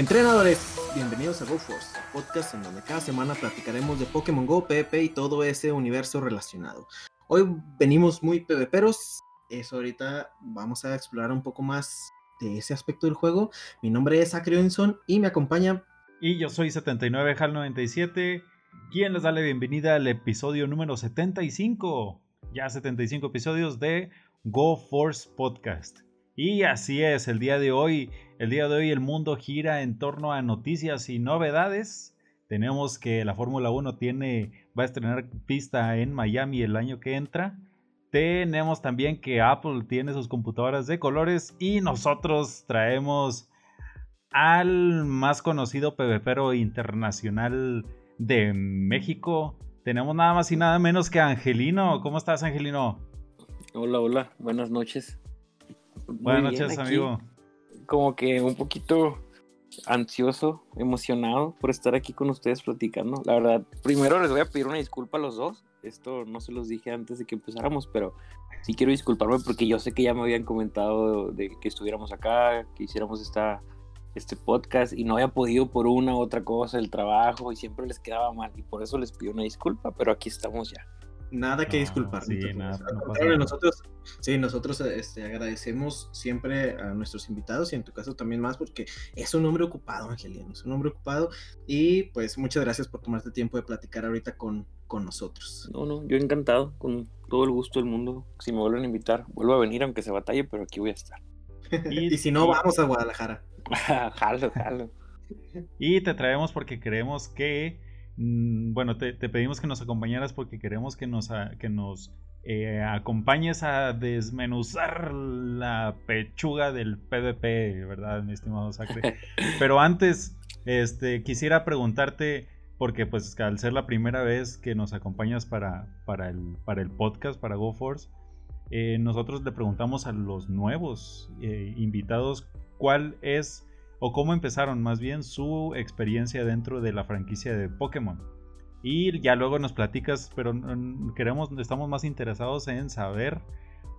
Entrenadores, bienvenidos a GoForce, podcast en donde cada semana platicaremos de Pokémon Go, PvP y todo ese universo relacionado. Hoy venimos muy PvPeros, eso ahorita vamos a explorar un poco más de ese aspecto del juego. Mi nombre es Acreonson y me acompaña. Y yo soy 79HAL97, quien les da la bienvenida al episodio número 75, ya 75 episodios de GoForce Podcast. Y así es, el día de hoy, el día de hoy el mundo gira en torno a noticias y novedades. Tenemos que la Fórmula 1 tiene, va a estrenar pista en Miami el año que entra. Tenemos también que Apple tiene sus computadoras de colores y nosotros traemos al más conocido PvPero internacional de México. Tenemos nada más y nada menos que Angelino. ¿Cómo estás, Angelino? Hola, hola, buenas noches. Buenas noches, amigo. Como que un poquito ansioso, emocionado por estar aquí con ustedes platicando. La verdad, primero les voy a pedir una disculpa a los dos. Esto no se los dije antes de que empezáramos, pero sí quiero disculparme porque yo sé que ya me habían comentado de que estuviéramos acá, que hiciéramos esta, este podcast y no había podido por una u otra cosa, el trabajo, y siempre les quedaba mal. Y por eso les pido una disculpa, pero aquí estamos ya. Nada que disculpar. Sí, nada, nosotros, sí, nosotros este, agradecemos siempre a nuestros invitados y en tu caso también más porque es un hombre ocupado, Angelino, es un hombre ocupado y pues muchas gracias por tomarte tiempo de platicar ahorita con, con nosotros. No, no, yo encantado, con todo el gusto del mundo. Si me vuelven a invitar, vuelvo a venir aunque se batalle, pero aquí voy a estar. y, si no, vamos a Guadalajara. jalo, jalo. Y te traemos porque creemos que bueno, te, pedimos que nos acompañaras porque queremos que nos, que nos eh, acompañes a desmenuzar la pechuga del PvP, ¿verdad, mi estimado Sacre? Pero antes, este, quisiera preguntarte, porque pues al ser la primera vez que nos acompañas para, para, el, para el podcast, para GoForce, eh, nosotros le preguntamos a los nuevos eh, invitados cuál es o cómo empezaron más bien su experiencia dentro de la franquicia de Pokémon. Y ya luego nos platicas, pero queremos, estamos más interesados en saber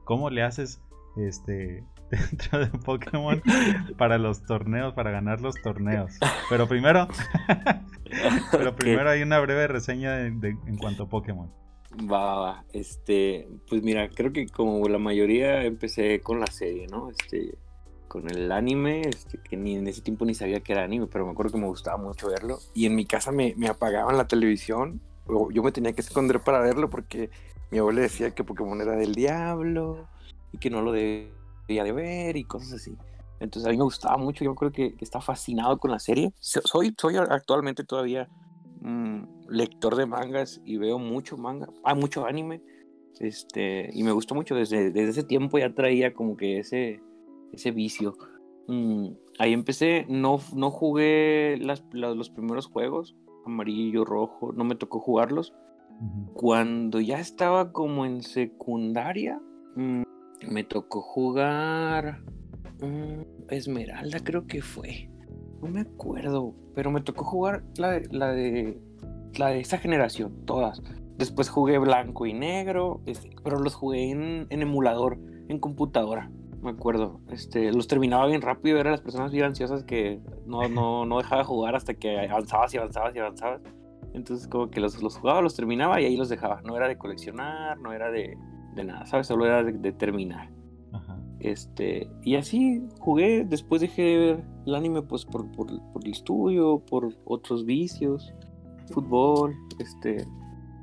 cómo le haces este dentro de Pokémon para los torneos, para ganar los torneos. Pero primero, pero primero hay una breve reseña en cuanto a Pokémon. Va, va, este, pues mira, creo que como la mayoría empecé con la serie, ¿no? Este, con el anime, este, que ni en ese tiempo ni sabía que era anime, pero me acuerdo que me gustaba mucho verlo. Y en mi casa me, me apagaban la televisión, yo me tenía que esconder para verlo porque mi abuela decía que Pokémon era del diablo y que no lo debía de ver y cosas así. Entonces a mí me gustaba mucho, yo creo que, que está fascinado con la serie. Soy, soy actualmente todavía mm, lector de mangas y veo mucho manga, hay mucho anime. Este, y me gustó mucho desde, desde ese tiempo ya traía como que ese, ese vicio. Mm, ahí empecé, no, no jugué las, los primeros juegos, amarillo, rojo, no me tocó jugarlos. Cuando ya estaba como en secundaria, mm, me tocó jugar mm, Esmeralda, creo que fue. No me acuerdo, pero me tocó jugar la de, la de, la de esa generación, todas. Después jugué blanco y negro, este, pero los jugué en, en emulador, en computadora me acuerdo. Este, los terminaba bien rápido, eran las personas bien ansiosas que no, no, no dejaba de jugar hasta que avanzabas y avanzabas y avanzabas. Entonces como que los, los jugaba, los terminaba y ahí los dejaba. No era de coleccionar, no era de, de nada, ¿sabes? Solo era de, terminar. Este, y así jugué, después dejé de ver el anime pues por, por, por el estudio, por otros vicios, fútbol, este,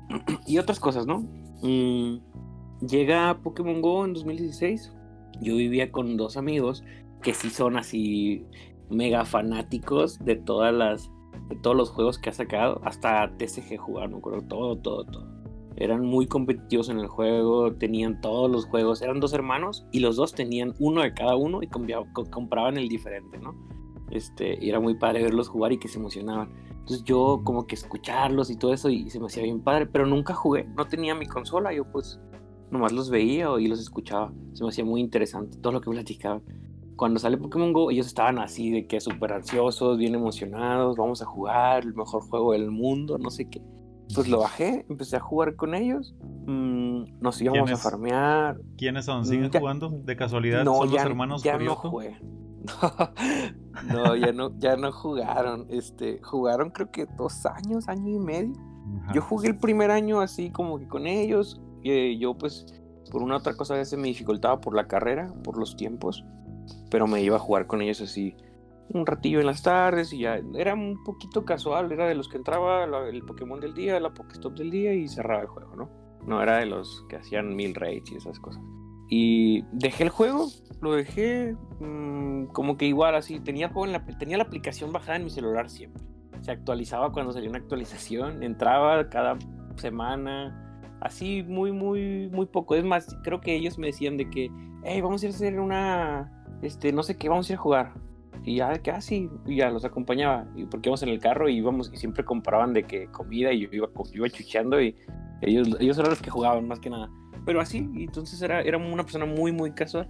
y otras cosas, ¿no? Mm, llega Pokémon Go en 2016, yo vivía con dos amigos que sí son así mega fanáticos de todas las de todos los juegos que ha sacado, hasta TCG jugaron, acuerdo, todo, todo, todo. Eran muy competitivos en el juego, tenían todos los juegos, eran dos hermanos y los dos tenían uno de cada uno y compraban el diferente, ¿no? Este, era muy padre verlos jugar y que se emocionaban. Entonces yo como que escucharlos y todo eso y se me hacía bien padre, pero nunca jugué, no tenía mi consola, yo pues nomás los veía y los escuchaba. Se me hacía muy interesante todo lo que platicaban. Cuando sale Pokémon Go, ellos estaban así de que súper ansiosos, bien emocionados, vamos a jugar, el mejor juego del mundo, no sé qué. Pues lo bajé, empecé a jugar con ellos, mm, nos íbamos a farmear. ¿Quiénes son? ¿Siguen mm, jugando? ¿De casualidad? No, ¿Son ya, los hermanos ya no juegan. No, ya no, ya no jugaron. Este, jugaron creo que dos años, año y medio. Ajá. Yo jugué el primer año así como que con ellos. Y yo pues por una otra cosa a veces me dificultaba por la carrera, por los tiempos. Pero me iba a jugar con ellos así un ratillo en las tardes y ya era un poquito casual. Era de los que entraba el Pokémon del día, la Pokéstop del día y cerraba el juego, ¿no? No era de los que hacían mil raids y esas cosas. Y dejé el juego, lo dejé mm, como que igual así. Tenía, juego la, tenía la aplicación bajada en mi celular siempre. Se actualizaba cuando salía una actualización. Entraba cada semana. Así muy, muy, muy poco. Es más, creo que ellos me decían de que, hey, vamos a ir a hacer una, este, no sé qué, vamos a ir a jugar. Y ya, que así, y ya los acompañaba. Y porque íbamos en el carro y íbamos y siempre compraban de que comida y yo iba, iba chucheando y ellos, ellos eran los que jugaban más que nada. Pero así, entonces era, era una persona muy, muy casual.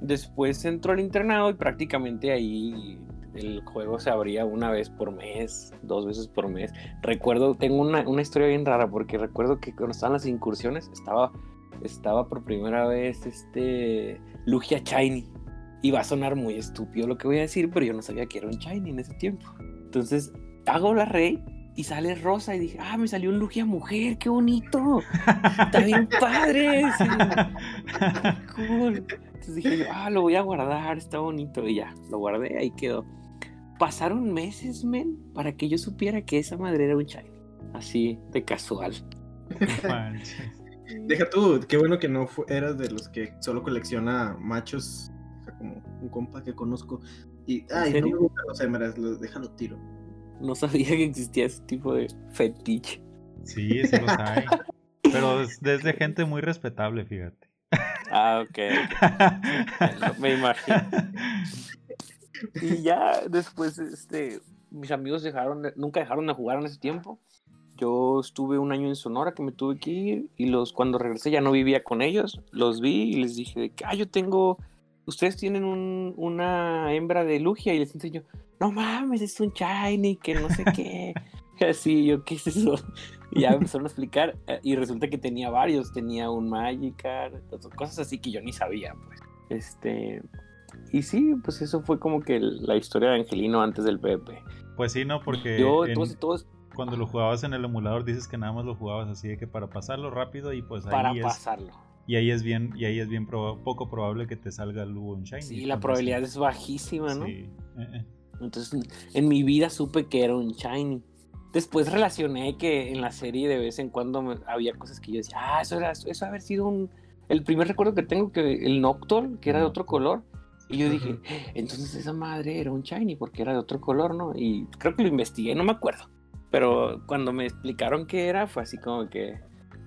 Después entró al internado y prácticamente ahí el juego se abría una vez por mes, dos veces por mes. Recuerdo, tengo una, una historia bien rara porque recuerdo que cuando estaban las incursiones estaba, estaba por primera vez este Lugia Shiny. Y va a sonar muy estúpido lo que voy a decir, pero yo no sabía que era un Shiny en ese tiempo. Entonces hago la rey y sale rosa y dije, ah, me salió un Lugia mujer, qué bonito. Está bien padre. sí, cool. Entonces dije yo, ah, lo voy a guardar, está bonito. Y ya, lo guardé, ahí quedó. Pasaron meses, men, para que yo supiera que esa madre era un shiny. Así, de casual. Deja tú, qué bueno que no eras de los que solo colecciona machos, como un compa que conozco. Y, ay, no me gustan los hembras, los, déjalo tiro. No sabía que existía ese tipo de fetiche. Sí, sí los hay. Pero es desde gente muy respetable, fíjate. Ah, ok. ok. Me imagino. Y ya después, este, mis amigos dejaron, de- nunca dejaron de jugar en ese tiempo. Yo estuve un año en Sonora que me tuve que ir y los cuando regresé ya no vivía con ellos. Los vi y les dije ah, yo tengo, ustedes tienen un- una hembra de Lugia y les enseño, no mames, es un shiny, que no sé qué. Así, yo, ¿qué es eso? Y ya empezaron a explicar eh, y resulta que tenía varios, tenía un Magikarp, cosas así que yo ni sabía, pues. Este, y sí, pues eso fue como que la historia de Angelino antes del PvP. Pues sí, no, porque Yo, en- todos, todos cuando lo jugabas en el emulador dices que nada más lo jugabas así de que para pasarlo rápido y pues para ahí es pasarlo. y ahí es bien y ahí es bien proba- poco probable que te salga el Lugo en Shiny. Sí, la Entonces, probabilidad es bajísima, ¿no? Sí. eh, eh. Entonces, en mi vida supe que era un shiny. Después relacioné que en la serie de vez en cuando me- había cosas que yo decía, ah, eso era, eso haber sido un... El primer recuerdo que tengo que el Noctol, que era de otro color. Y yo dije, entonces esa madre era un shiny porque era de otro color, ¿no? Y creo que lo investigué, no me acuerdo. Pero cuando me explicaron qué era, fue así como que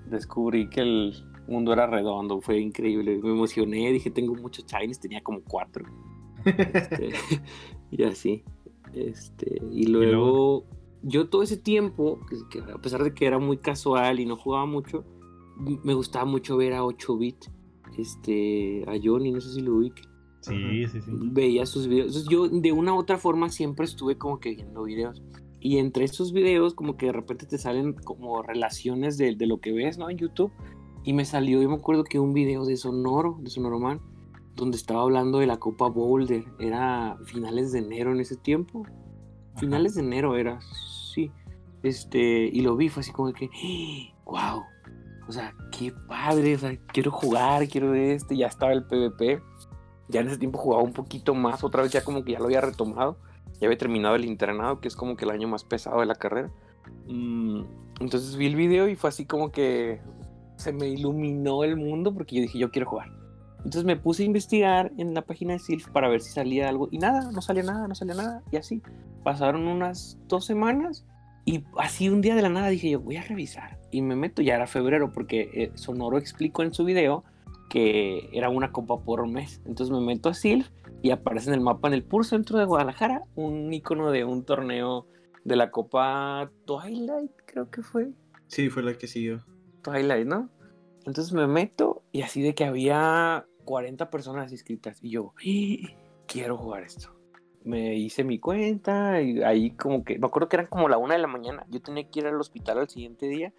descubrí que el mundo era redondo, fue increíble. Me emocioné, dije, tengo muchos shinies, tenía como cuatro. Este, y así. Este, y luego, yo todo ese tiempo, que- a pesar de que era muy casual y no jugaba mucho, me gustaba mucho ver a 8-bit, este, a Johnny, no sé si lo ubique. Sí, sí, sí. Veía sus videos. Entonces yo de una u otra forma siempre estuve como que viendo videos. Y entre estos videos como que de repente te salen como relaciones de, de lo que ves, ¿no? En YouTube. Y me salió, yo me acuerdo que un video de Sonoro, de Sonoroman, donde estaba hablando de la Copa Boulder. Era finales de enero en ese tiempo. Finales de enero era, sí. Este, y lo vi, fue así como que, wow. O sea, qué padre, o sea, quiero jugar, quiero este. Ya estaba el PvP. Ya en ese tiempo jugaba un poquito más, otra vez ya como que ya lo había retomado. Ya había terminado el internado, que es como que el año más pesado de la carrera. Mm, entonces vi el video y fue así como que se me iluminó el mundo porque yo dije, yo quiero jugar. Entonces me puse a investigar en la página de Sylph para ver si salía algo. Y nada, no salía nada, no salía nada. Y así. Pasaron unas dos semanas. Y así un día de la nada dije yo, voy a revisar. Y me meto, ya era febrero, porque eh, Sonoro explicó en su video que era una copa por mes. Entonces me meto a Sylph y aparece en el mapa, en el puro centro de Guadalajara, un icono de un torneo de la copa Twilight, creo que fue. Sí, fue la que siguió. Twilight, ¿no? Entonces me meto y así de que había 40 personas inscritas y yo, ¡Ah! quiero jugar esto. Me hice mi cuenta y ahí como que, me acuerdo que eran como la una de la mañana, yo tenía que ir al hospital al siguiente día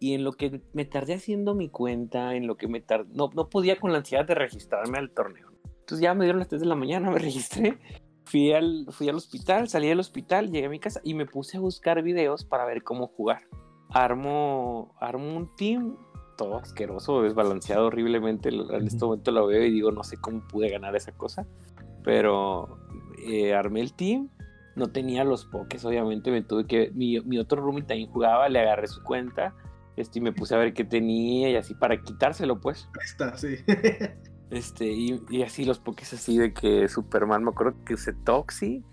y en lo que me tardé haciendo mi cuenta, en lo que me tardé, no, no podía con la ansiedad de registrarme al torneo. Entonces ya me dieron las 3 de la mañana, me registré fui al, fui al hospital, salí del hospital, llegué a mi casa y me puse a buscar videos para ver cómo jugar. Armo, armo un team todo asqueroso, desbalanceado horriblemente. En este momento lo veo y digo, no sé cómo pude ganar esa cosa. Pero eh, armé el team, no tenía los pokés, obviamente me tuve que... Mi, mi otro roomie también jugaba, le agarré su cuenta este, y me puse a ver qué tenía y así para quitárselo, pues. Ahí está, sí. Este, y, y, así los pokés así de que Superman, me acuerdo que usé Toxi,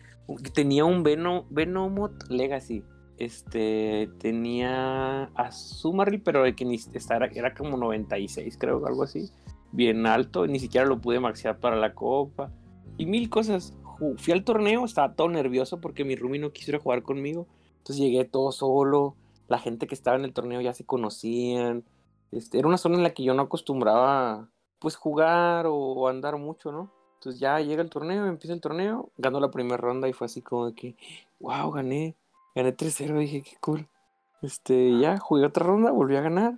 tenía un Venom, Venomot Legacy, este, tenía a Sumaril, pero de que ni estaba, era como 96, creo, algo así, bien alto, ni siquiera lo pude maxear para la copa, y mil cosas. Fui al torneo, estaba todo nervioso porque mi roomie no quisiera jugar conmigo, entonces llegué todo solo, la gente que estaba en el torneo ya se conocían, este, era una zona en la que yo no acostumbraba pues jugar o, andar mucho, ¿no? Entonces ya llega el torneo, empieza el torneo, ganó la primera ronda y fue así como de que, wow, gané, gané 3-0, dije, qué cool. Este, ya jugué otra ronda, volví a ganar.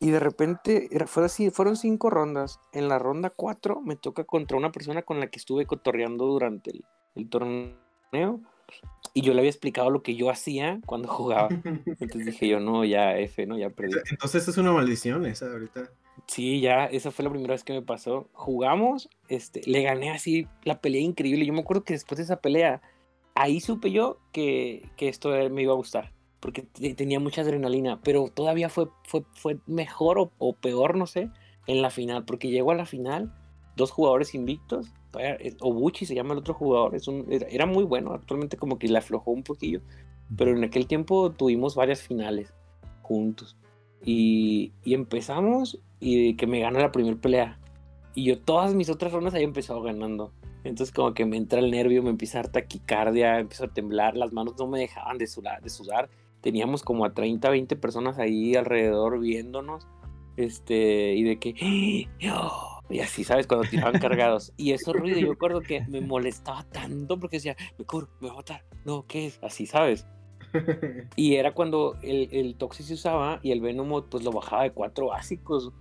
Y de repente, era, fueron cinco rondas. En la ronda 4 me toca contra una persona con la que estuve cotorreando durante el torneo. Y yo le había explicado lo que yo hacía cuando jugaba. Entonces dije yo, no, ya F, no, ya perdí. Entonces es una maldición esa ahorita. Sí, ya, esa fue la primera vez que me pasó. Jugamos, este, le gané así la pelea increíble. Yo me acuerdo que después de esa pelea, ahí supe yo que, que esto me iba a gustar, porque tenía mucha adrenalina, pero todavía fue, fue, fue mejor o, o, peor, no sé, en la final, porque llegó a la final, dos jugadores invictos, Obuchi se llama el otro jugador, era, muy bueno, actualmente como que le aflojó un poquillo, pero en aquel tiempo tuvimos varias finales juntos. Y, empezamos y que me gana la primera pelea. Y yo todas mis otras rondas había empezado ganando. Entonces como que me entra el nervio, me empieza a dar taquicardia, empiezo a temblar, las manos no me dejaban de sudar. Teníamos como a 30, 20 personas ahí alrededor viéndonos. Este, y de que, y así, ¿sabes? Cuando tiraban cargados. Y eso ruido, yo recuerdo que me molestaba tanto porque decía, me cubro, me va a matar. No, ¿qué es? Así, ¿sabes? Y era cuando el, el Toxic se usaba y el Venom pues lo bajaba de cuatro básicos.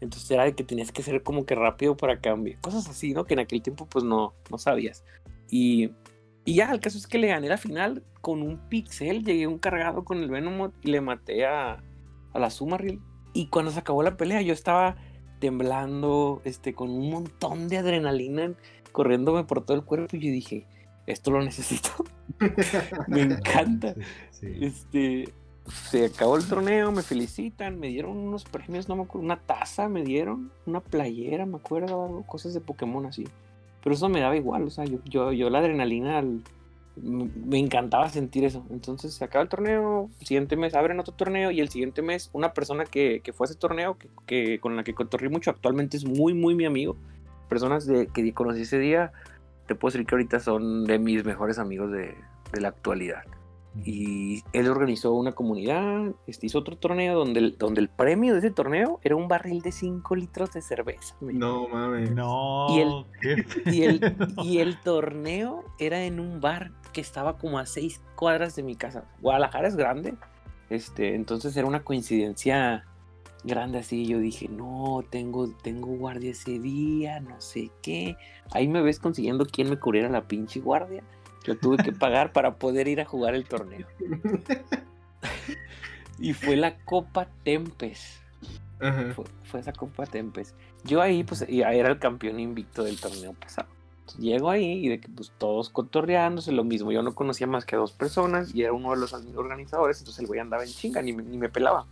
Entonces era de que tenías que ser como que rápido para cambiar. Cosas así, ¿no? Que en aquel tiempo pues no, no sabías. Y, y ya, el caso es que le gané la final con un pixel. Llegué un cargado con el Venom y le maté a, a la Sumaril. Y cuando se acabó la pelea yo estaba temblando, este, con un montón de adrenalina corriéndome por todo el cuerpo. Y yo dije, esto lo necesito. Me encanta. Sí. Este, se acabó el torneo, me felicitan, me dieron unos premios, no me acuerdo, una taza me dieron, una playera, me acuerdo, cosas de Pokémon así. Pero eso me daba igual, o sea, yo, yo, yo la adrenalina, me encantaba sentir eso. Entonces se acaba el torneo, siguiente mes abren otro torneo y el siguiente mes una persona que, que fue a ese torneo, que, con la que cotorrí mucho, actualmente es muy, muy mi amigo. Personas de, que conocí ese día, te puedo decir que ahorita son de mis mejores amigos de, de la actualidad y él organizó una comunidad, este, hizo otro torneo donde el, donde el premio de ese torneo era un barril de 5 litros de cerveza. No mames. No. Y el, y el, y el torneo era en un bar que estaba como a 6 cuadras de mi casa. Guadalajara es grande. Este, entonces era una coincidencia grande así. Yo dije, no, tengo, tengo guardia ese día, no sé qué. Ahí me ves consiguiendo quién me cubriera la pinche guardia. Yo tuve que pagar para poder ir a jugar el torneo. y fue la Copa Tempes. Fue, fue, esa Copa Tempes. Yo ahí, pues, era el campeón invicto del torneo pasado. Entonces, llego ahí y de que, pues, todos cotorreándose, lo mismo. Yo no conocía más que a dos personas y era uno de los organizadores, entonces el güey andaba en chinga, ni, ni me pelaba.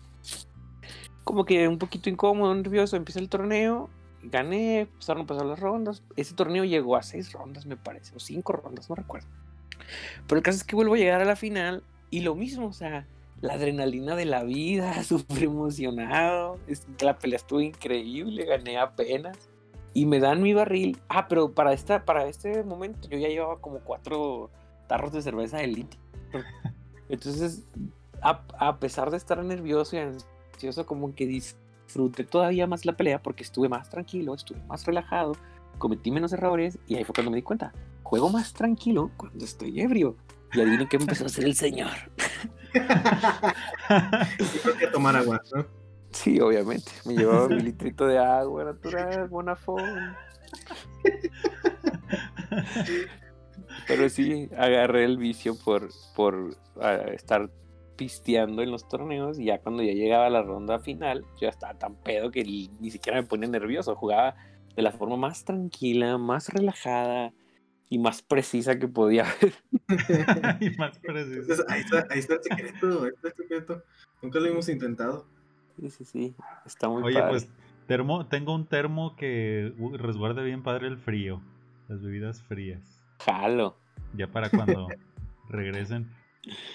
Como que un poquito incómodo, nervioso, empieza el torneo gané, empezaron a pasar las rondas. Ese torneo llegó a seis rondas, me parece, o cinco rondas, no recuerdo. Pero el caso es que vuelvo a llegar a la final y lo mismo, o sea, la adrenalina de la vida, súper emocionado. La pelea estuvo increíble, gané apenas. Y me dan mi barril. Ah, pero para, esta, para este momento yo ya llevaba como cuatro tarros de cerveza de litro. Entonces, a, a pesar de estar nervioso y ansioso, como que disfruté todavía más la pelea porque estuve más tranquilo, estuve más relajado, cometí menos errores y ahí fue cuando me di cuenta juego más tranquilo cuando estoy ebrio. Y adivinen qué empezó a hacer el señor. Tengo que tomar agua, ¿no? Sí, obviamente. Me llevaba mi litrito de agua natural, Bonafón. Pero sí, agarré el vicio por, por ah, estar pisteando en los torneos y ya cuando ya llegaba la ronda final, yo estaba tan pedo que ni siquiera me ponía nervioso. Jugaba de la forma más tranquila, más relajada y más precisa que podía haber. y más precisa. ahí, está, ahí está el secreto, ahí está el secreto. Nunca lo hemos intentado. Sí, sí, sí. Está muy Oye, padre. pues termo, tengo un termo que uh, resguarde bien padre el frío. Las bebidas frías. Jalo. Ya para cuando regresen.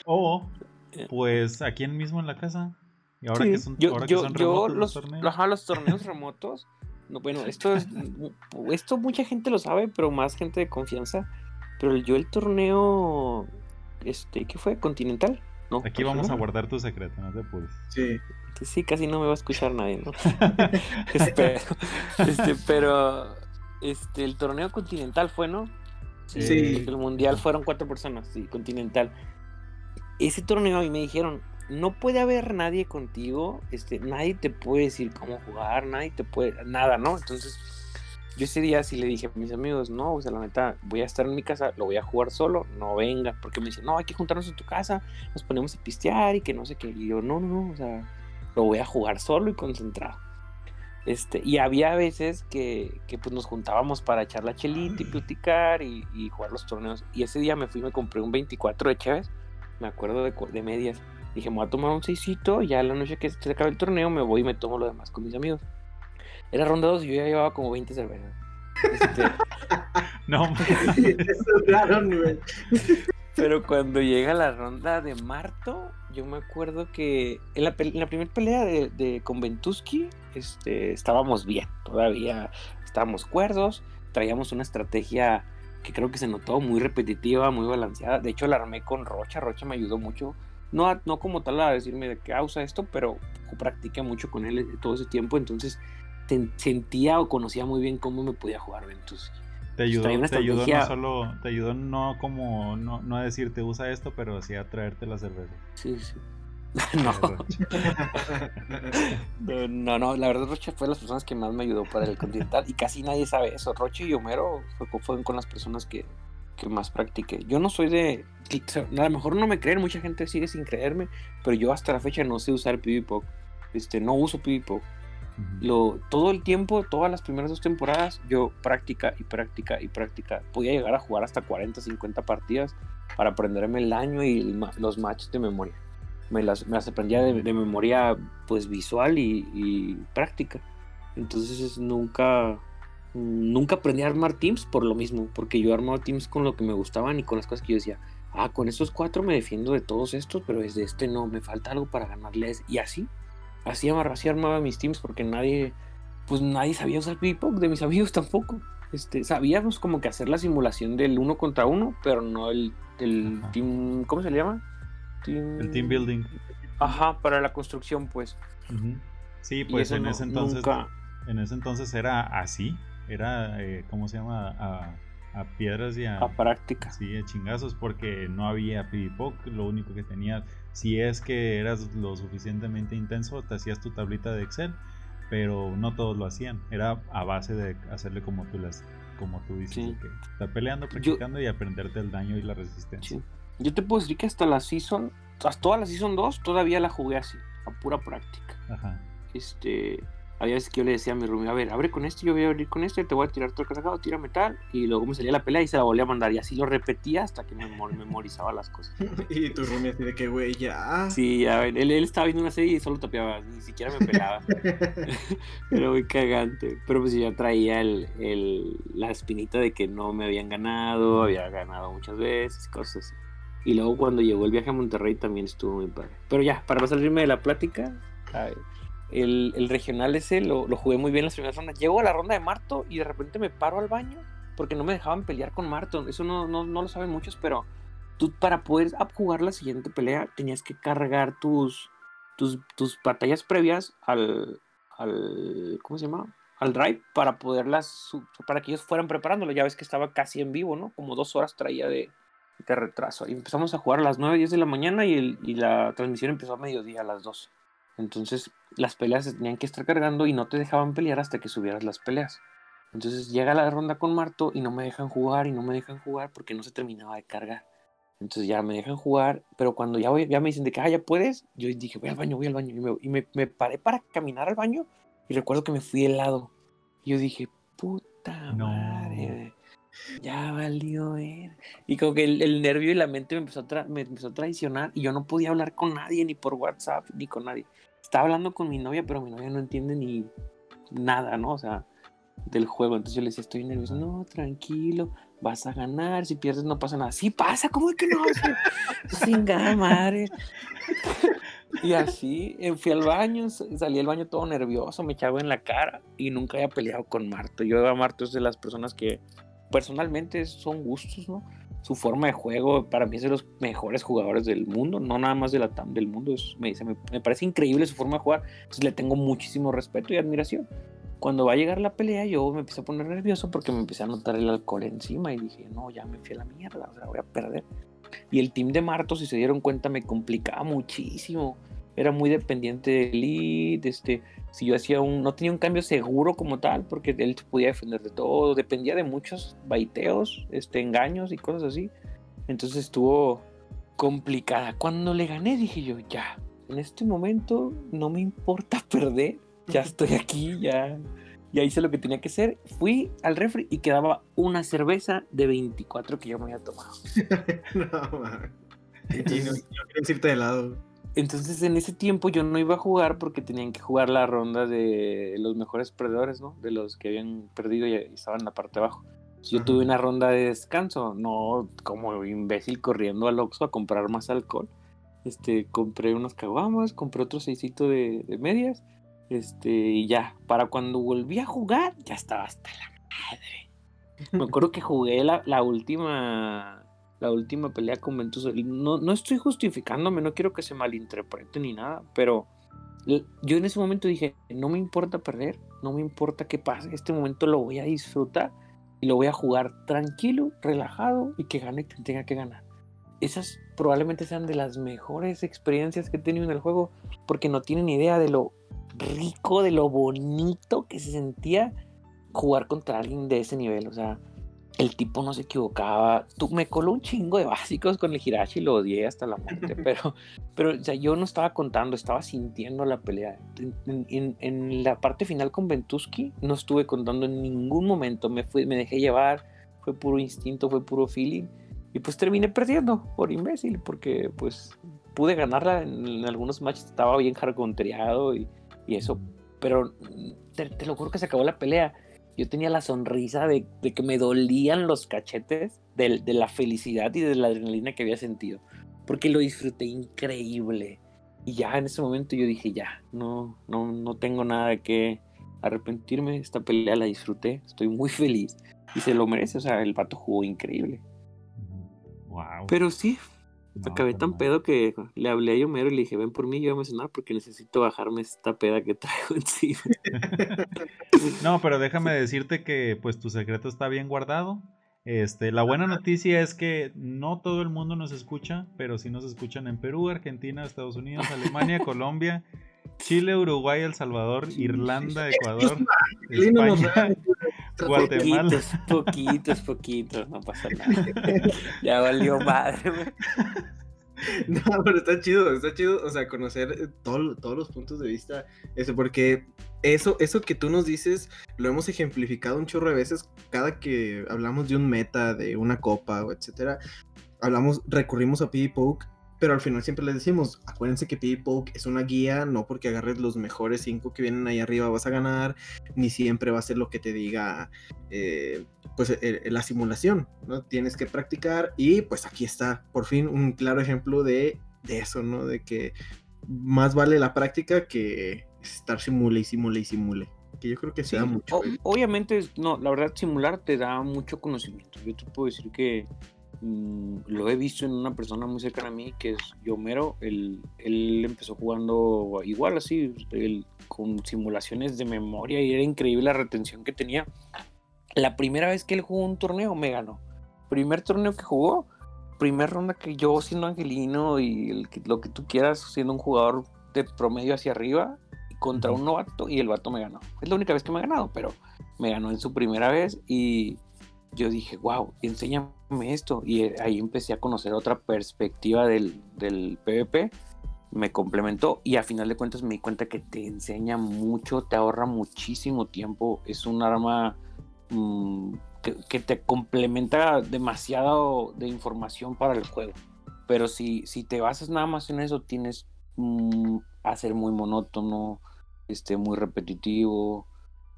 O, Eh. pues, aquí en mismo en la casa. Y ahora Sí. que son, yo, ahora que yo, son yo remotos los, torneos. ajá, los torneos remotos. No, bueno, esto es, esto mucha gente lo sabe, pero más gente de confianza. Pero yo el torneo, este, ¿qué fue? Continental. No, Aquí vamos a guardar tu secreto, no te apures. Sí. Sí, casi no me va a escuchar nadie, ¿no? Espero. Este, pero este, el torneo continental fue, ¿no? Sí. El mundial fueron cuatro personas, sí, continental. Ese torneo a mí me dijeron, no puede haber nadie contigo, este, nadie te puede decir cómo jugar, nadie te puede, nada, ¿no? Entonces, yo ese día sí le dije a mis amigos, no, o sea, la neta, voy a estar en mi casa, lo voy a jugar solo, no venga, porque me dicen, no, hay que juntarnos en tu casa, nos ponemos a pistear y que no sé qué, y yo, no, no, no, o sea, lo voy a jugar solo y concentrado. Este, y había veces que, que, pues nos juntábamos para echar la chelita y platicar y, jugar los torneos. Y ese día me fui y me compré un 24 de Chévez, me acuerdo de medias. Dije, me voy a tomar un seisito, ya la noche que se acabe el torneo me voy y me tomo lo demás con mis amigos. Era ronda 2 y yo ya llevaba como 20 cervezas. Este, No. Pero cuando llega la ronda de Marto, yo me acuerdo que en la, en la primera pelea de, de con Ventusky, este, estábamos bien, todavía estábamos cuerdos, traíamos una estrategia que creo que se notó muy repetitiva, muy balanceada. De hecho, la armé con Rocha, Rocha me ayudó mucho. No, a- no como tal a decirme de qué usa esto, pero practiqué mucho con él todo ese tiempo, entonces ten- sentía o conocía muy bien cómo me podía jugar Ventusky. te ayudó, Traía una te ayudó no solo, te ayudó no como, no, no a decirte usa esto, pero sí a traerte la cerveza. Sí, sí. no. No, no, no, la verdad Rocha fue de las personas que más me ayudó para el continental y casi nadie sabe eso. Rocha y Homero fue- fueron con las personas que, que más practiqué. Yo no soy de... A lo mejor no me creen, mucha gente sigue sin creerme, pero yo hasta la fecha no sé usar PvPoke. Este, no uso PvPoke. Ujú. Lo, todo el tiempo, todas las primeras dos temporadas, yo práctica y práctica y práctica. Podía llegar a jugar hasta 40, 50 partidas para aprenderme el daño y el los matches de memoria. Me las, me las aprendía de, de memoria pues visual y, y práctica. Entonces nunca, nunca aprendí a armar teams por lo mismo, porque yo armaba teams con lo que me gustaban y con las cosas que yo decía, ah, con estos cuatro me defiendo de todos estos, pero desde este no, me falta algo para ganarles. Y así, así, amar- así armaba mis teams porque nadie, pues nadie sabía usar PvPoke, de mis amigos tampoco. Este, sabíamos como que hacer la simulación del uno contra uno, pero no el, el team, ¿cómo se le llama? Team- El team building. Ajá, para la construcción, pues. Sí, pues en no- ese entonces nunca- en ese entonces era así, era eh, ¿cómo se llama? A, a piedras y a, a práctica. sí, a chingazos porque no había PvPoke, lo único que tenías si es que eras lo suficientemente intenso, te hacías tu tablita de Excel, pero no todos lo hacían, era a base de hacerle como tú las como tú dices, Sí. que estar peleando, practicando y aprenderte el daño y la resistencia. Sí. Yo te puedo decir que hasta la season, hasta toda la season 2 todavía la jugué así, a pura práctica. Ajá. Este, había veces que yo le decía a mi roomie, a ver, abre con este, yo voy a abrir con este, te voy a tirar todo el casacado, tira metal, y luego me salía la pelea y se la volvía a mandar, y así lo repetía hasta que me memo- memorizaba las cosas. y tu roomie así de que, güey, ya. Sí, ya, él, él estaba viendo una serie y solo tapeaba, ni siquiera me pelaba. Era muy cagante. Pero pues yo ya traía el, el- la espinita de que no me habían ganado, había ganado muchas veces, cosas así. Y luego cuando llegó el viaje a Monterrey también estuvo muy padre. Pero ya, para no salirme de la plática, ay, el, regional ese lo, lo jugué muy bien en las primeras rondas. Llego a la ronda de Marto y de repente me paro al baño porque no me dejaban pelear con Marto. Eso no, no, no lo saben muchos, pero tú para poder jugar la siguiente pelea tenías que cargar tus, tus, tus batallas previas al, al ¿cómo se llama? Al drive para poderlas para que ellos fueran preparándolo. Ya ves que estaba casi en vivo, ¿no? Como dos horas traía de, de retraso. Y empezamos a jugar a las 9, 10 de la mañana y, el- y la transmisión empezó a mediodía, a las 12. Entonces las peleas se tenían que estar cargando y no te dejaban pelear hasta que subieras las peleas. Entonces llega la ronda con Marto y no me dejan jugar y no me dejan jugar porque no se terminaba de cargar. Entonces ya me dejan jugar, pero cuando ya, voy, ya me dicen de que ah, ya puedes, yo dije, voy al baño, voy al baño. Y, me, y me, me, paré para caminar al baño y recuerdo que me fui helado. Y yo dije, puta madre, ya valió. Y como que el, el, nervio y la mente me empezó, a me empezó a traicionar y yo no podía hablar con nadie, ni por WhatsApp, ni con nadie. Estaba hablando con mi novia, pero mi novia no entiende ni nada, ¿no? O sea, del juego. Entonces yo le decía, estoy nervioso. No, tranquilo, vas a ganar. Si pierdes, no pasa nada. Sí pasa, ¿cómo es que no? Sin madre. y así eh, fui al baño, salí al baño todo nervioso, me echaba en la cara y nunca había peleado con Marto. Yo a Marto es de las personas que personalmente son gustos, ¿no? Su forma de juego, para mí es de los mejores jugadores del mundo, no nada más de la TAM del mundo. me, dice, me, me parece increíble su forma de jugar, entonces le tengo muchísimo respeto y admiración cuando va a llegar la pelea, yo me empecé a poner nervioso porque me empecé a notar el alcohol encima y dije, no, ya me fui a la mierda, o voy a perder. Y el team de Marto, si se dieron cuenta, me complicaba muchísimo. Era muy dependiente del lead, este, si yo hacía un, no tenía un cambio seguro como tal, porque él se podía defender de todo, dependía de muchos baiteos, este, engaños y cosas así. Entonces estuvo complicada. Cuando le gané, dije yo, ya, en este momento no me importa perder, ya estoy aquí, ya, ya hice lo que tenía que hacer. Fui al refri y quedaba una cerveza de 24 que yo me había tomado. no, man. Entonces, no, irte de lado. Entonces en ese tiempo yo no iba a jugar porque tenían que jugar la ronda de los mejores perdedores, ¿no? De los que habían perdido y estaban en la parte de abajo. Yo tuve una ronda de descanso, no como imbécil corriendo al Oxxo a comprar más alcohol. Este, compré unas caguamas, compré otro seisito de, de medias este, y ya, para cuando volví a jugar, ya estaba hasta la madre. Me acuerdo que jugué la, la última la última pelea con Ventus. No, no estoy justificándome, no quiero que se malinterprete ni nada, pero yo en ese momento dije, no me importa perder, no me importa qué pase, este momento lo voy a disfrutar y lo voy a jugar tranquilo, relajado y que gane quien tenga que ganar. Esas probablemente sean de las mejores experiencias que he tenido en el juego porque no tienen idea de lo rico, de lo bonito que se sentía jugar contra alguien de ese nivel. O sea, el tipo no se equivocaba. Tú, me coló un chingo de básicos con el Hirashi, lo odié hasta la muerte. pero, pero o sea, yo no estaba contando, estaba sintiendo la pelea. En, la parte final con Ventusky no estuve contando en ningún momento. Me, fui, me dejé llevar, fue puro instinto, fue puro feeling. Y pues terminé perdiendo por imbécil, porque pues pude ganarla en, algunos matches, estaba bien jargontreado y y eso, pero te, lo juro que se acabó la pelea. Yo tenía la sonrisa de, que me dolían los cachetes de, de, la felicidad y de la adrenalina que había sentido, porque lo disfruté increíble. Y ya en ese momento yo dije, ya, no, no, no tengo nada que arrepentirme, esta pelea la disfruté, estoy muy feliz y se lo merece, o sea, el vato jugó increíble. Wow. Pero sí, Acabé tan pedo que le hablé a Yomero y le dije, ven por mí, yo voy a cenar porque necesito bajarme esta peda que traigo encima. no, pero déjame decirte que pues tu secreto está bien guardado. Este, la buena noticia es que no todo el mundo nos escucha, pero sí nos escuchan en Perú, Argentina, Estados Unidos, Alemania, Colombia, Chile, Uruguay, El Salvador, Irlanda, Ecuador, España, Guatemala. Poquitos, poquitos, poquitos, no pasa nada. Ya valió madre, No, pero está chido, está chido, o sea, conocer eh, todos los puntos de vista, eso, porque eso, eso que tú nos dices, lo hemos ejemplificado un chorro de veces, cada que hablamos de un meta, de una copa, o etcétera, hablamos, recurrimos a PvP Poke pero al final siempre les decimos, acuérdense que PvPoke es una guía, no porque agarres los mejores cinco que vienen ahí arriba vas a ganar, ni siempre va a ser lo que te diga eh, pues la simulación, ¿no? Tienes que practicar y pues aquí está, por fin, un claro ejemplo de, eso, ¿no? De que más vale la práctica que estar simule y simule y simule. Que yo creo que se da mucho. obviamente, no, la verdad, simular te da mucho conocimiento. Yo te puedo decir que Mm, lo he visto en una persona muy cercana a mí que es Yomero. Él, él empezó jugando igual así, con simulaciones de memoria y era increíble la retención que tenía. La primera vez que él jugó un torneo me ganó. Primer torneo que jugó, primer ronda que yo siendo angelino y lo que tú quieras, siendo un jugador de promedio hacia arriba, contra un novato y el vato me ganó. Es la única vez que me ha ganado, pero me ganó en su primera vez y yo dije, wow, enséñame esto. Y eh, ahí empecé a conocer otra perspectiva del, del PvP. Me complementó y a final de cuentas me di cuenta que te enseña mucho, te ahorra muchísimo tiempo. Es un arma mm, que, te complementa demasiado de información para el juego. Pero si, si te basas nada más en eso, tienes mm, a ser muy monótono, este, muy repetitivo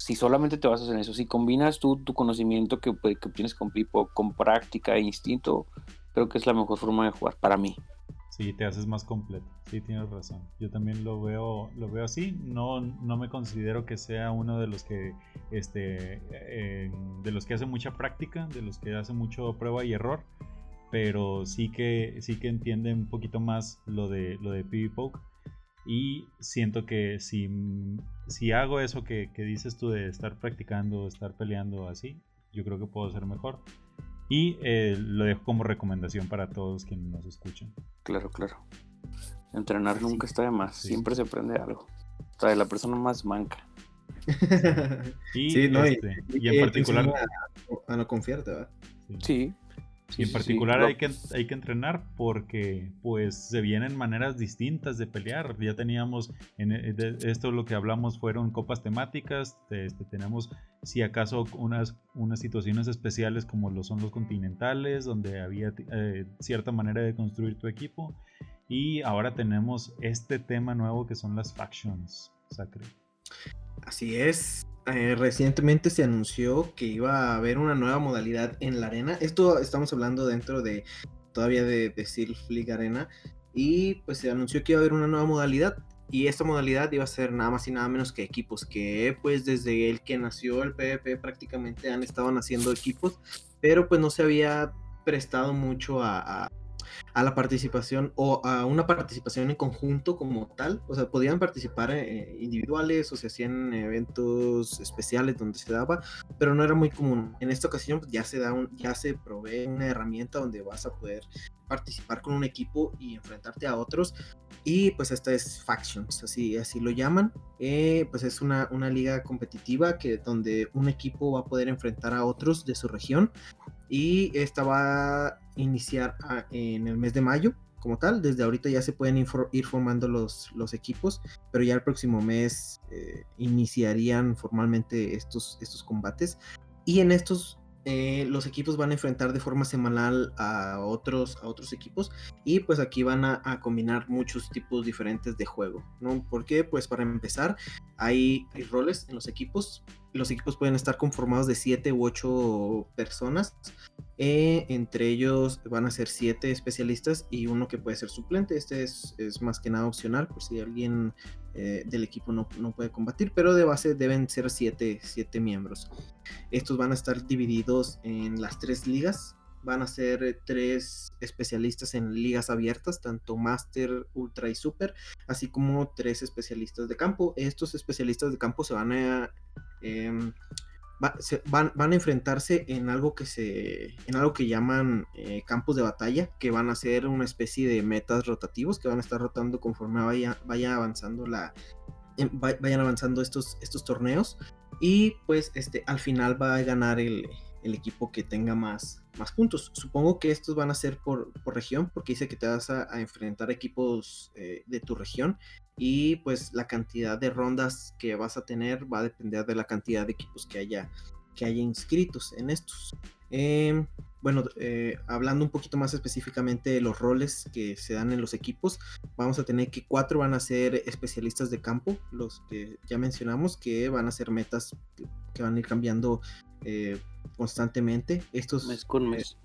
si solamente te basas en eso, si combinas tú tu conocimiento que, que obtienes con Pipo con práctica e instinto, creo que es la mejor forma de jugar para mí. Sí, te haces más completo. Sí, tienes razón. Yo también lo veo, lo veo así. No, no me considero que sea uno de los que, este, de los que hace mucha práctica, de los que hace mucho prueba y error, pero sí que, sí que entiende un poquito más lo de, lo de PvPoke y siento que si, si hago eso que, dices tú de estar practicando, estar peleando así, yo creo que puedo ser mejor. Y eh, lo dejo como recomendación para todos quienes nos escuchan. Claro, claro. Entrenar nunca está de más. Siempre se aprende algo. Trae la persona más manca. y, sí, no, y, este, en particular. A, no confiarte, ¿verdad? sí y en particular hay, que, hay que entrenar porque pues se vienen maneras distintas de pelear. Ya teníamos, en e, esto lo que hablamos fueron copas temáticas, este, tenemos si acaso unas, unas situaciones especiales como lo son los continentales, donde había eh, cierta manera de construir tu equipo. Y ahora tenemos este tema nuevo que son las factions, Sacre. Así es, eh, recientemente se anunció que iba a haber una nueva modalidad en la arena. Esto estamos hablando dentro de todavía de, de League Arena. Y pues se anunció que iba a haber una nueva modalidad. Y esta modalidad iba a ser nada más y nada menos que equipos. Que pues desde el que nació el PvP prácticamente han estado haciendo equipos. Pero pues no se había prestado mucho a la participación o a una participación en conjunto como tal. O sea, podían participar eh, individuales o se hacían eventos especiales donde se daba, pero no era muy común. En esta ocasión pues, ya se da ya se provee una herramienta donde vas a poder participar con un equipo y enfrentarte a otros. Y pues esta es Factions, así, así lo llaman. Eh, pues es una, una liga competitiva que, donde un equipo va a poder enfrentar a otros de su región. Y esta va a iniciar en el mes de mayo como tal. Desde ahorita ya se pueden ir formando los, equipos, pero ya el próximo mes eh, iniciarían formalmente estos, estos combates. Y en estos eh, los equipos van a enfrentar de forma semanal a otros, a otros equipos y pues aquí van a, combinar muchos tipos diferentes de juego, ¿no? Porque pues para empezar hay, roles en los equipos, los equipos pueden estar conformados de 7 u 8 personas, eh, entre ellos van a ser 7 especialistas y uno que puede ser suplente, este es, es más que nada opcional por si alguien eh, del equipo no, no, puede combatir, pero de base deben ser 7 siete, miembros. Estos van a estar divididos en las tres ligas. Van a ser tres especialistas en ligas abiertas, tanto Master, Ultra y Super, así como tres especialistas de campo. Estos especialistas de campo se van a em, van, a enfrentarse en algo que se en algo que llaman eh, campos de batalla que van a ser una especie de metas rotativos que van a estar rotando conforme vaya, vaya avanzando la em, vayan avanzando estos estos torneos y pues este al final va a ganar el, el equipo que tenga más, más puntos. Supongo que estos van a ser por, por región, porque dice que te vas a, enfrentar equipos eh, de tu región y pues la cantidad de rondas que vas a tener va a depender de la cantidad de equipos que haya, que haya inscritos en estos. Em, bueno, eh, hablando un poquito más específicamente de los roles que se dan en los equipos, vamos a tener que cuatro van a ser especialistas de campo, los que ya mencionamos, que van a ser metas que van a ir cambiando eh, constantemente. Estos, mes con mes.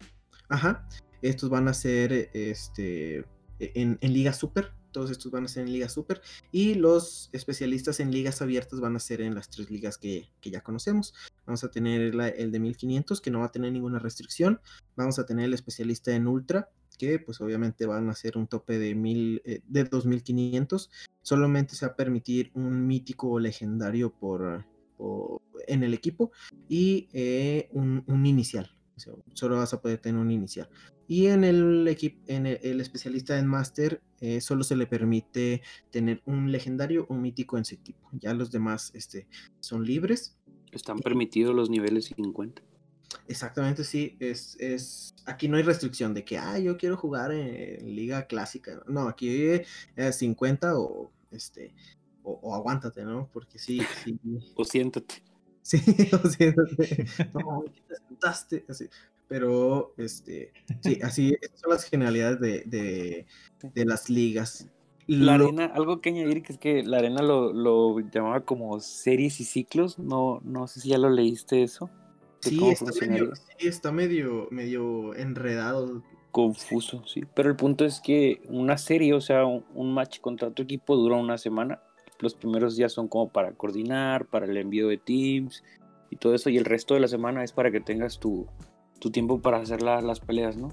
ajá. Estos van a ser este, en, Liga Super. Todos estos van a ser en Liga Super. Y los especialistas en ligas abiertas van a ser en las tres ligas que, ya conocemos. Vamos a tener el de 1500, que no va a tener ninguna restricción. Vamos a tener el especialista en Ultra, que pues obviamente van a ser un tope de, mil, eh, de 2500. Solamente se va a permitir un mítico legendario por, en el equipo y eh, un, inicial. solo vas a poder tener un inicial. Y en el, equipo, en el, especialista en Master eh, solo se le permite tener un legendario o un mítico en su equipo. Ya los demás este, son libres. Están permitidos los niveles 50. Exactamente, sí. Es, es, aquí no hay restricción de que, ah, yo quiero jugar en, liga clásica. No, aquí es 50 o, este, o, aguántate, ¿no? Porque sí, sí. o siéntate. Sí, o siéntate. No, te sentaste. Así. Pero, este, sí, así, esas son las generalidades de, de, las ligas. La arena, algo que añadir que es que la arena lo, lo llamaba como series y ciclos. No, no sé si ya lo leíste eso. Sí está, medio, sí, está medio, medio enredado. Confuso, sí. Pero el punto es que una serie, o sea, un, match contra otro equipo dura una semana. Los primeros días son como para coordinar, para el envío de teams y todo eso. Y el resto de la semana es para que tengas tu, tu tiempo para hacer las peleas, ¿no?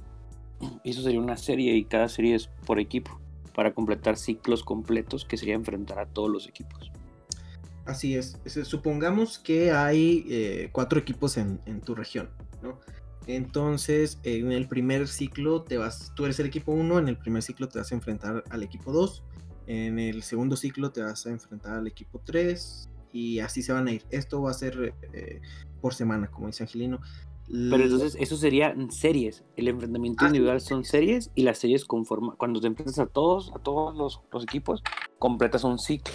Y eso sería una serie y cada serie es por equipo. Para completar ciclos completos que sería enfrentar a todos los equipos. Así es. Supongamos que hay eh, cuatro equipos en, tu región, ¿no? Entonces, en el primer ciclo te vas, tú eres el equipo 1, en el primer ciclo te vas a enfrentar al equipo 2, en el segundo ciclo te vas a enfrentar al equipo 3 y así se van a ir. Esto va a ser eh, por semana, como dice Angelino. Pero entonces eso sería series. El enfrentamiento ah, individual son series y las series conforman. Cuando te enfrentas a todos, a todos los, los equipos, completas un ciclo.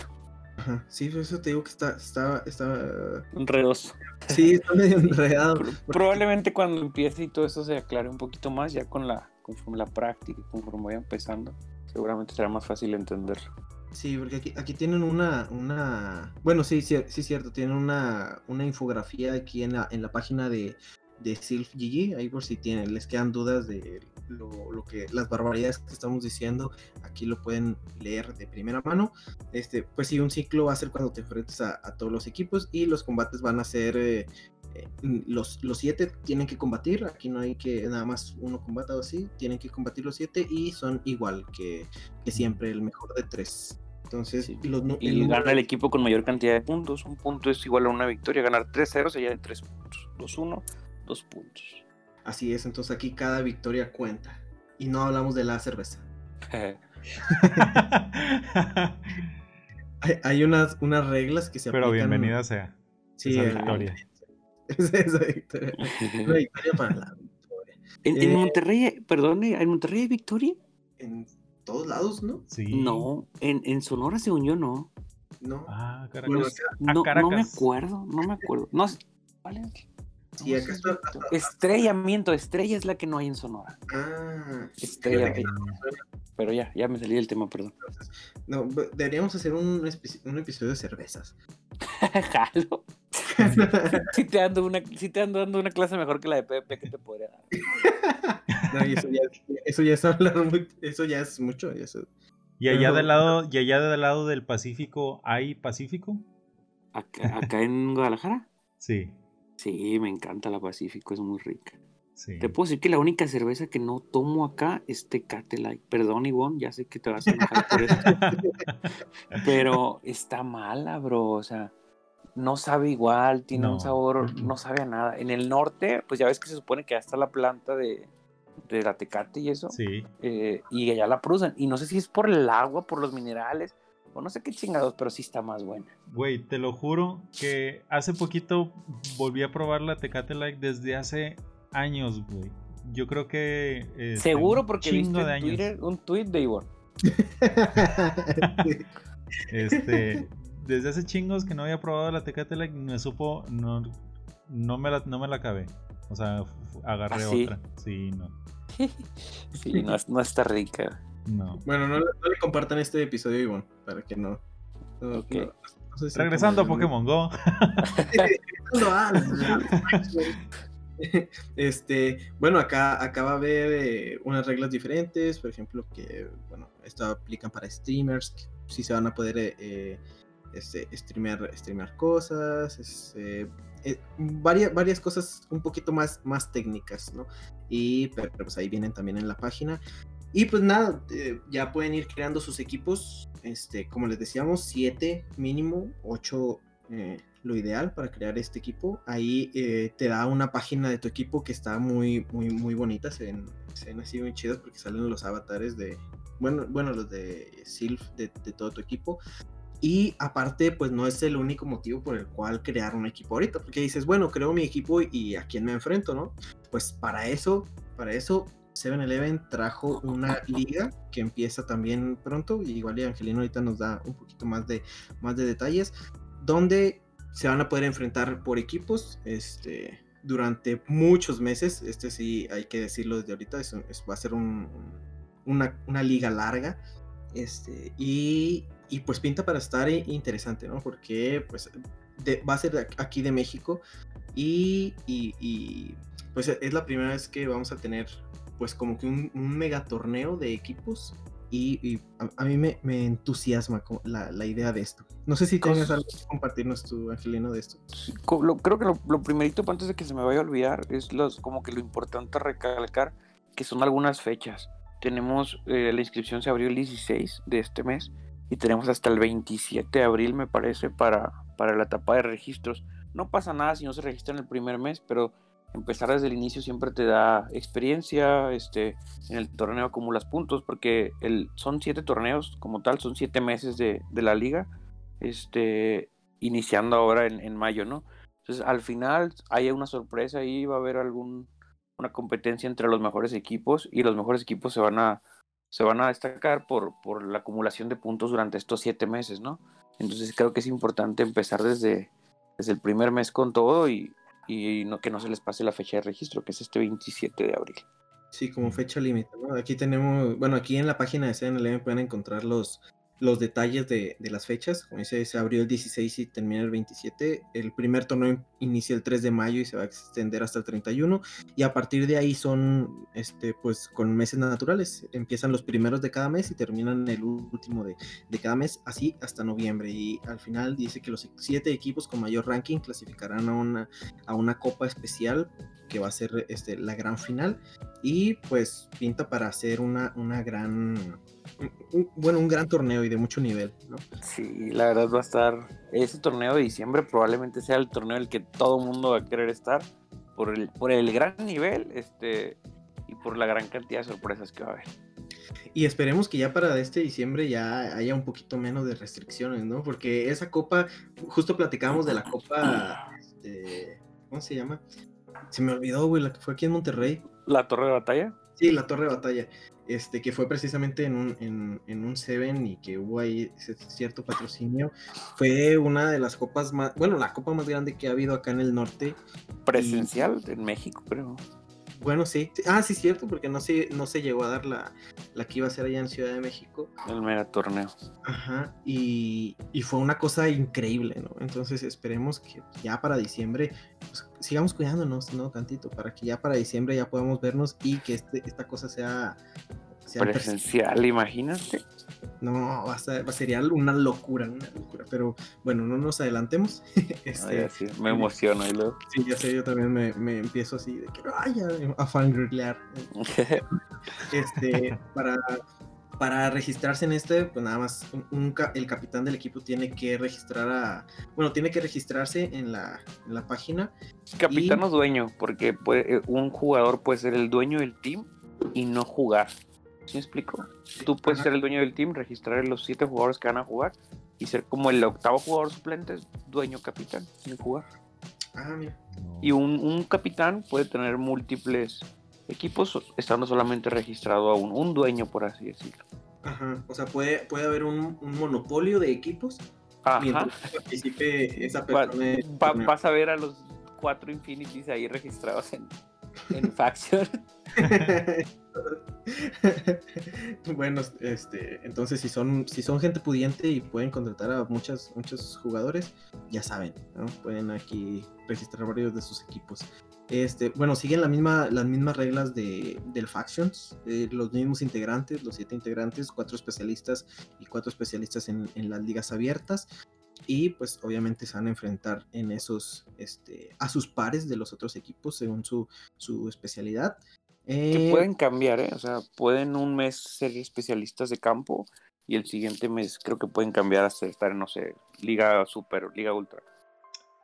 Ajá, sí, eso te digo que está, está, está... Enredoso. Sí, está medio enredado. Probablemente cuando empiece y todo eso se aclare un poquito más, ya con la, conforme la práctica, conforme vaya empezando, seguramente será más fácil entenderlo. Sí, porque aquí, aquí tienen una, una, bueno, sí, sí, sí, cierto, tienen una, una infografía aquí en la, en la página de, de Sylph GG, ahí por si tienen, les quedan dudas de lo, que, las barbaridades que estamos diciendo, aquí lo pueden leer de primera mano. Este, pues sí, un ciclo va a ser cuando te enfrentes a, todos los equipos y los combates van a ser, eh, los, los siete tienen que combatir, aquí no hay que nada más uno combata o así, tienen que combatir los siete y son igual que, que siempre, el mejor de tres. Entonces, y gana el equipo con mayor cantidad de puntos. Un punto es igual a una victoria. Ganar 3-0 sería de 3 puntos. 2-1 dos puntos. Así es, entonces aquí cada victoria cuenta. Y no hablamos de la cerveza. hay, unas, unas reglas que se Pero bienvenida sea. Sí, esa victoria. esa victoria. Una victoria para la victoria. ¿En, eh, Monterrey, perdón, en Monterrey hay victoria? En todos lados, ¿no? Sí. No, en, en Sonora según yo no. No. Ah, Caracas. no, no me acuerdo, no me acuerdo. No, ¿vale? Sí, acá está, Estrellamiento, estrella es la que no hay en Sonora. Ah, estrella. Pero ya, ya me salí del tema, perdón. No, deberíamos hacer un, un episodio de cervezas. Jalo. si, te ando una, si te ando dando una clase mejor que la de Pepe, ¿qué te podría dar? no, y eso ya, eso ya es hablar muy, eso ya es mucho. Eso. ¿Y allá, del lado, ¿Y allá del lado del Pacífico hay Pacífico? ¿Acá en Guadalajara? Sí. Sí, me encanta la Pacífico, es muy rica. Te puedo decir que la única cerveza que no tomo acá es Tecate Light. Perdón, Ivonne, ya sé que te vas a enojar por eso. Pero está mala, bro. O sea, no sabe igual, tiene un sabor, no sabe a nada. En el norte, pues ya ves que se supone que ya está la planta de, de la Tecate y eso. Sí. Eh, y allá la producen. Y no sé si es por el agua, por los minerales no sé qué chingados, pero sí está más buena. Güey, te lo juro que hace poquito volví a probar la Tecate Light desde hace años, güey. Yo creo que. Este, Seguro porque viste en Twitter un tweet de Ivor. este. Desde hace chingos que no había probado la Tecate Light, me supo. No, no, me, la, no me la acabé. O sea, agarré ¿Ah, otra. Sí, no. sí, no, no está rica. No. Bueno, no, le compartan este episodio, Ivonne, para que no. Regresando a Pokémon Go. este, bueno, acá, acá va a haber eh, unas reglas diferentes, por ejemplo, que, bueno, esto aplican para streamers, que sí se van a poder eh, eh este, streamear, streamear cosas, este, eh, varias, varias cosas un poquito más, más técnicas, ¿no? Y pero, pues ahí vienen también en la página. Y pues nada, eh, ya pueden ir creando sus equipos, este, como les decíamos, siete mínimo, ocho, eh, lo ideal para crear este equipo. Ahí eh, te da una página de tu equipo que está muy, muy, muy bonita. Se ven, se ven así muy chidas porque salen los avatares de, bueno, bueno los de Sylph de, de todo tu equipo. Y aparte, pues no es el único motivo por el cual crear un equipo ahorita, porque dices, bueno, creo mi equipo y a quién me enfrento, ¿no? Pues para eso, para eso 7-Eleven trajo una liga que empieza también pronto, igual Angelino ahorita nos da un poquito más de, más de detalles, donde se van a poder enfrentar por equipos este, durante muchos meses. Este sí, hay que decirlo desde ahorita, es, va a ser un, una, una, liga larga. Este, y, y, pues pinta para estar interesante, ¿no? Porque pues va a ser aquí de México y, y, pues es la primera vez que vamos a tener pues como que un, un mega torneo de equipos y, a, mí me, me entusiasma la, la, idea de esto. No sé si tengas algo que compartirnos tú, Angelino, de esto. creo que lo, lo, primerito, antes de que se me vaya a olvidar, es los, como que lo importante recalcar que son algunas fechas. Tenemos, eh, la inscripción se abrió el 16 de este mes y tenemos hasta el 27 de abril, me parece, para, para la etapa de registros. No pasa nada si no se registra en el primer mes, pero empezar desde el inicio siempre te da experiencia, este, en el torneo acumulas puntos, porque el, son siete torneos como tal, son siete meses de, de la liga, este, iniciando ahora en, en, mayo, ¿no? Entonces al final hay una sorpresa ahí, va a haber algún, una competencia entre los mejores equipos y los mejores equipos se van a, se van a destacar por, por la acumulación de puntos durante estos siete meses, ¿no? Entonces creo que es importante empezar desde, desde el primer mes con todo y, y no, que no se les pase la fecha de registro, que es este 27 de abril. Sí, como fecha límite, ¿no? Aquí tenemos, bueno, aquí en la página de CNLM pueden encontrar los, los detalles de, las fechas. Como dice, se abrió el 16 y termina el 27. El primer torneo inicia el 3 de mayo y se va a extender hasta el 31. Y a partir de ahí son, este, pues, con meses naturales. Empiezan los primeros de cada mes y terminan el último de, de cada mes, así hasta noviembre. Y al final dice que los siete equipos con mayor ranking clasificarán a una, a una copa especial que va a ser este, la gran final. Y pues pinta para hacer una, una gran un, bueno, un gran torneo y de mucho nivel, ¿no? Sí, la verdad va a estar, ese torneo de diciembre probablemente sea el torneo en el que todo mundo va a querer estar por el, por el gran nivel este, y por la gran cantidad de sorpresas que va a haber. Y esperemos que ya para este diciembre ya haya un poquito menos de restricciones, ¿no? Porque esa copa, justo platicamos de la copa, este, ¿cómo se llama? Se me olvidó, güey, la que fue aquí en Monterrey. ¿La Torre de Batalla? Sí, la Torre de Batalla este, que fue precisamente en un, en, un Seven y que hubo ahí cierto patrocinio, fue una de las copas más, bueno, la copa más grande que ha habido acá en el norte. Presencial en México, creo. Bueno, sí. Ah, sí, cierto, porque no se, no se llegó a dar la, la que iba a ser allá en Ciudad de México. El mega torneo. Ajá, y, y, fue una cosa increíble, ¿no? Entonces esperemos que ya para diciembre pues, sigamos cuidándonos, ¿no? Tantito, para que ya para diciembre ya podamos vernos y que este, esta cosa sea presencial, imagínate. No, va a, ser, sería una locura, una locura. Pero bueno, no nos adelantemos. este, sí, me emociono y luego. Sí, ya sé, yo también me, me empiezo así de que vaya a fangirlear. este, para, para registrarse en este, pues nada más un, el capitán del equipo tiene que registrar a. Bueno, tiene que registrarse en la, en la página. Capitán y... o dueño, porque puede, un jugador puede ser el dueño del team y no jugar. ¿Sí me explico? Tú puedes ser el dueño del team, registrar los siete jugadores que van a jugar y ser como el octavo jugador suplente, dueño capitán, sin jugar. Ah, mira. Y un, un, capitán puede tener múltiples equipos estando solamente registrado a un, un dueño, por así decirlo. Ajá, o sea, puede, puede haber un, un monopolio de equipos Ajá. mientras participe esa persona. Va, va, vas a ver a los cuatro Infinities ahí registrados en, en Faction. bueno, este, entonces si son, si son gente pudiente y pueden contratar a muchas, muchos jugadores, ya saben, ¿no? pueden aquí registrar varios de sus equipos. Este, bueno, siguen la misma, las mismas reglas de, del Factions, eh, los mismos integrantes, los siete integrantes, cuatro especialistas y cuatro especialistas en, en las ligas abiertas y pues obviamente se van a enfrentar en esos este, a sus pares de los otros equipos según su, su especialidad. Que pueden cambiar, ¿eh? o sea, pueden un mes ser especialistas de campo y el siguiente mes creo que pueden cambiar hasta estar en, no sé, Liga Super, Liga Ultra.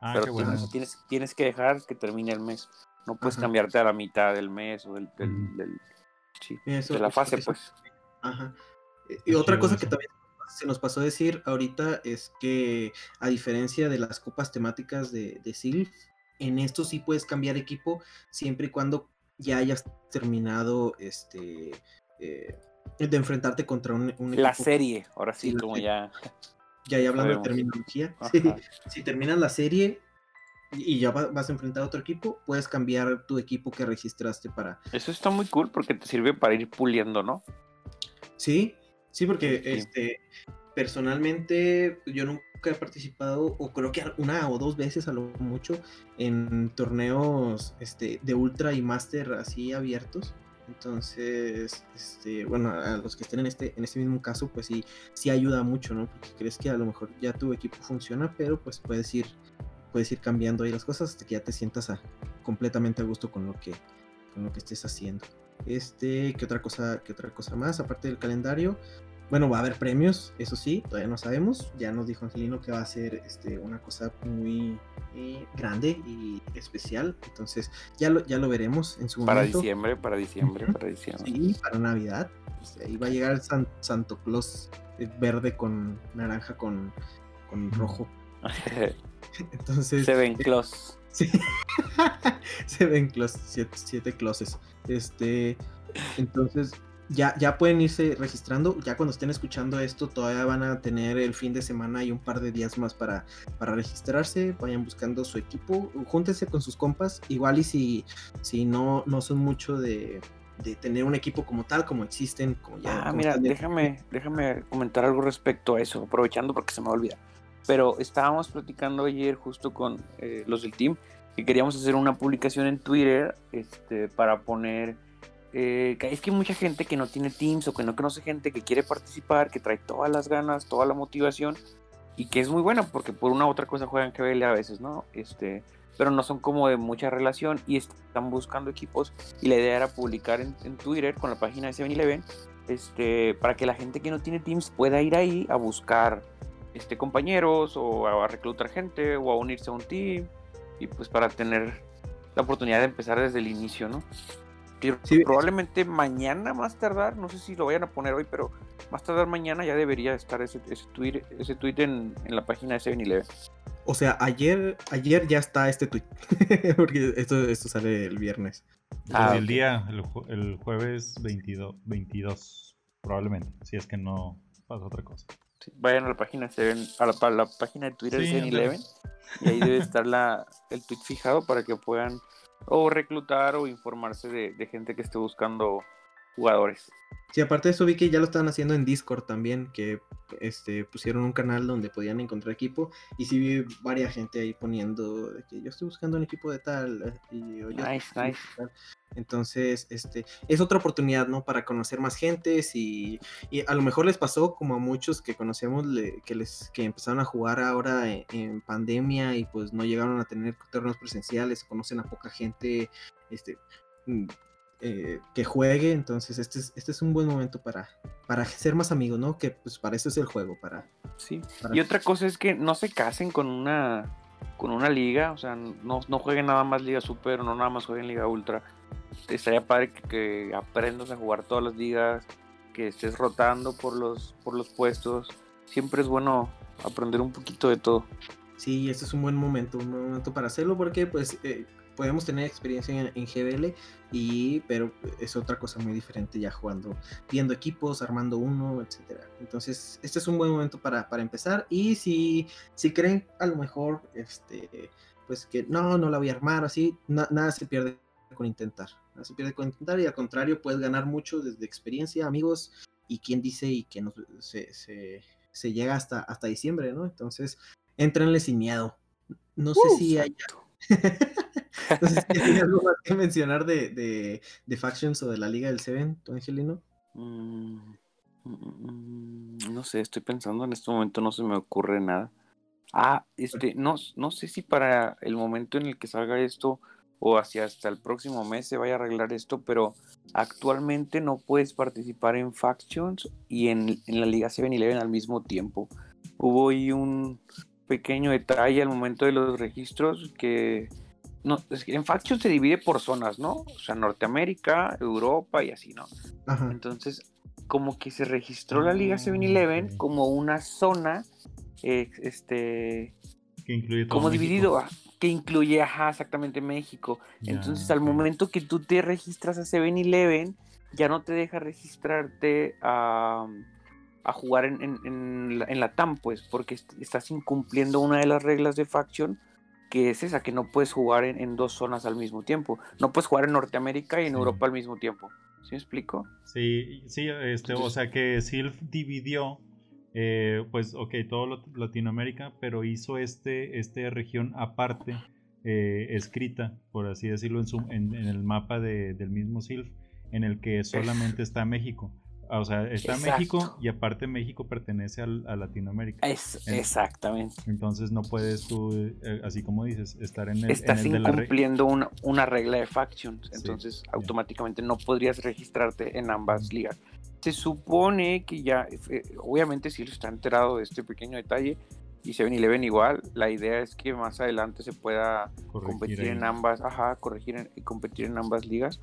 Ah, pero qué bueno. tienes, tienes, tienes que dejar que termine el mes. No puedes Ajá. cambiarte a la mitad del mes o del, del- Ujú. del- sí, Eso- de la fase, eso- pues. Ajá. Y- otra cosa que también se nos pasó a decir ahorita es que a diferencia de las copas temáticas de, de Silph, en esto sí puedes cambiar equipo siempre y cuando ya hayas terminado este eh, de enfrentarte contra un, un La equipo. serie, ahora sí, como ya. Ya, ya hablando de terminología. Sí. si terminas la serie y ya va- vas a enfrentar a otro equipo, puedes cambiar tu equipo que registraste para, Eso está muy cool porque te sirve para ir puliendo, ¿no? Sí, sí, porque Sí. este personalmente yo nunca he participado, o creo que una o dos veces a lo mucho, en torneos este, de ultra y master así abiertos. Entonces, este, bueno, a los que estén en este, en este mismo caso, pues sí, sí ayuda mucho, ¿no? Porque crees que a lo mejor ya tu equipo funciona, pero pues puedes ir, puedes ir cambiando ahí las cosas hasta que ya te sientas a, completamente a gusto con lo que, con lo que estés haciendo. Este, ¿qué otra cosa, qué otra cosa más? Aparte del calendario. Bueno, va a haber premios, eso sí, todavía no sabemos. Ya nos dijo Angelino que va a ser este, una cosa muy eh, grande y especial. Entonces, ya lo, ya lo veremos en su Para momento. diciembre, para diciembre, para diciembre. Sí, para Navidad. Este, ahí va a llegar el San- Santo Claus eh, verde con naranja con, con rojo. Entonces, Se ven close. Sí. Se ven siete, siete closes. Este, entonces, ya, ya pueden irse registrando. Ya cuando estén escuchando esto, todavía van a tener el fin de semana y un par de días más para, para registrarse. Vayan buscando su equipo. Júntense con sus compas. Igual y si, si no, no son mucho de, de tener un equipo como tal, como existen, como ya. Ah, como mira, de- déjame, déjame comentar algo respecto a eso, aprovechando porque se me olvida. Pero estábamos platicando ayer justo con eh, los del team que queríamos hacer una publicación en Twitter este, para poner... eh, es que hay mucha gente que no tiene teams o que no conoce gente que quiere participar, que trae todas las ganas, toda la motivación y que es muy buena porque por una u otra cosa juegan GBL a veces, ¿no? Este, pero no son como de mucha relación y están buscando equipos y la idea era publicar en, en Twitter con la página de 7-Eleven este, para que la gente que no tiene Teams pueda ir ahí a buscar este, compañeros o a reclutar gente o a unirse a un team y pues para tener la oportunidad de empezar desde el inicio, ¿no? Que Sí. probablemente mañana más tardar, no sé si lo vayan a poner hoy, pero más tardar mañana ya debería estar ese, ese tweet, ese tweet en, en la página de 7-Eleven. O sea, ayer, ayer ya está este tweet. Porque esto, esto sale el viernes. Ah, Desde el día, el, el jueves 22, 22, probablemente, si es que no pasa otra cosa. Vayan a la página, de 7 a la, a la página de Twitter Sí, de 7-Eleven y ahí debe estar la, el tweet fijado para que puedan o reclutar o informarse de, de gente que esté buscando jugadores. Sí, aparte de eso vi que ya lo estaban haciendo en Discord también, que este, pusieron un canal donde podían encontrar equipo y sí vi varias gente ahí poniendo de que yo estoy buscando un equipo de tal y yo, Nice, nice. tal. Entonces, este, es otra oportunidad, ¿no? Para conocer más gentes y, y a lo mejor les pasó como a muchos que conocemos le- que les que empezaron a jugar ahora en, en pandemia y pues no llegaron a tener torneos presenciales, conocen a poca gente, este, mm, eh, que juegue, entonces este es, este es un buen momento para, para ser más amigos, ¿no? Que pues para eso es el juego, para... Sí. para- Y otra cosa es que no se casen con una con una liga, o sea, no, no jueguen nada más Liga Super, no nada más jueguen Liga Ultra. Estaría padre que, que aprendas a jugar todas las ligas, que estés rotando por los, por los puestos. Siempre es bueno aprender un poquito de todo. Sí, este es un buen momento, un buen momento para hacerlo porque pues eh, podemos tener experiencia en, en GBL y pero es otra cosa muy diferente ya jugando, viendo equipos, armando uno, etcétera. Entonces, este es un buen momento para, para empezar y si, si creen a lo mejor este pues que no, no la voy a armar así, na- nada se pierde con intentar. Nada se pierde con intentar y al contrario puedes ganar mucho desde experiencia, amigos y quién dice y que no, se, se, se llega hasta, hasta diciembre, ¿no? Entonces, entrenle sin miedo. No sé Uh, si hay, si hay algo más que mencionar de, de, de Factions o de la Liga del Seven, ¿tú, Angelino? Mm, mm, mm, no sé, estoy pensando en este momento, no se me ocurre nada. Ah, este, no, no sé si para el momento en el que salga esto o hacia hasta el próximo mes se vaya a arreglar esto, pero actualmente no puedes participar en Factions y en, en la Liga 7-Eleven al mismo tiempo. Hubo ahí un, pequeño detalle al momento de los registros que no, en Faction se divide por zonas, ¿no? O sea, Norteamérica, Europa y así, ¿no? Entonces, como que se registró la Liga 7-Eleven ah, como una zona, eh, este, que incluye como dividido, ah, que incluye, ajá, exactamente México. Entonces, al momento que tú te registras a 7-Eleven, ya no te deja registrarte a, a jugar en, en, en, la, TAM, pues, porque estás incumpliendo una de las reglas de Faction que es esa, que no puedes jugar en, dos zonas al mismo tiempo. No puedes jugar en Norteamérica y en Europa al mismo tiempo. ¿Sí me explico? Sí, sí, este, o sea que Silf dividió, eh, pues, ok, todo Latinoamérica, pero hizo este, este región aparte, eh, escrita, por así decirlo, en, su, en, el mapa del mismo Silf, en el que solamente está México. Ah, o sea, está México y aparte México pertenece a Latinoamérica. Es, exactamente. Entonces no puedes tú, eh, así como dices, estar en el, Estás incumpliendo una, una, regla de factions, entonces automáticamente no podrías registrarte en ambas ligas. Se supone que ya, eh, obviamente si está enterado de este pequeño detalle, y 7-Eleven igual. La idea es que más adelante se pueda competir en ambas, ajá, corregir y competir en ambas ligas.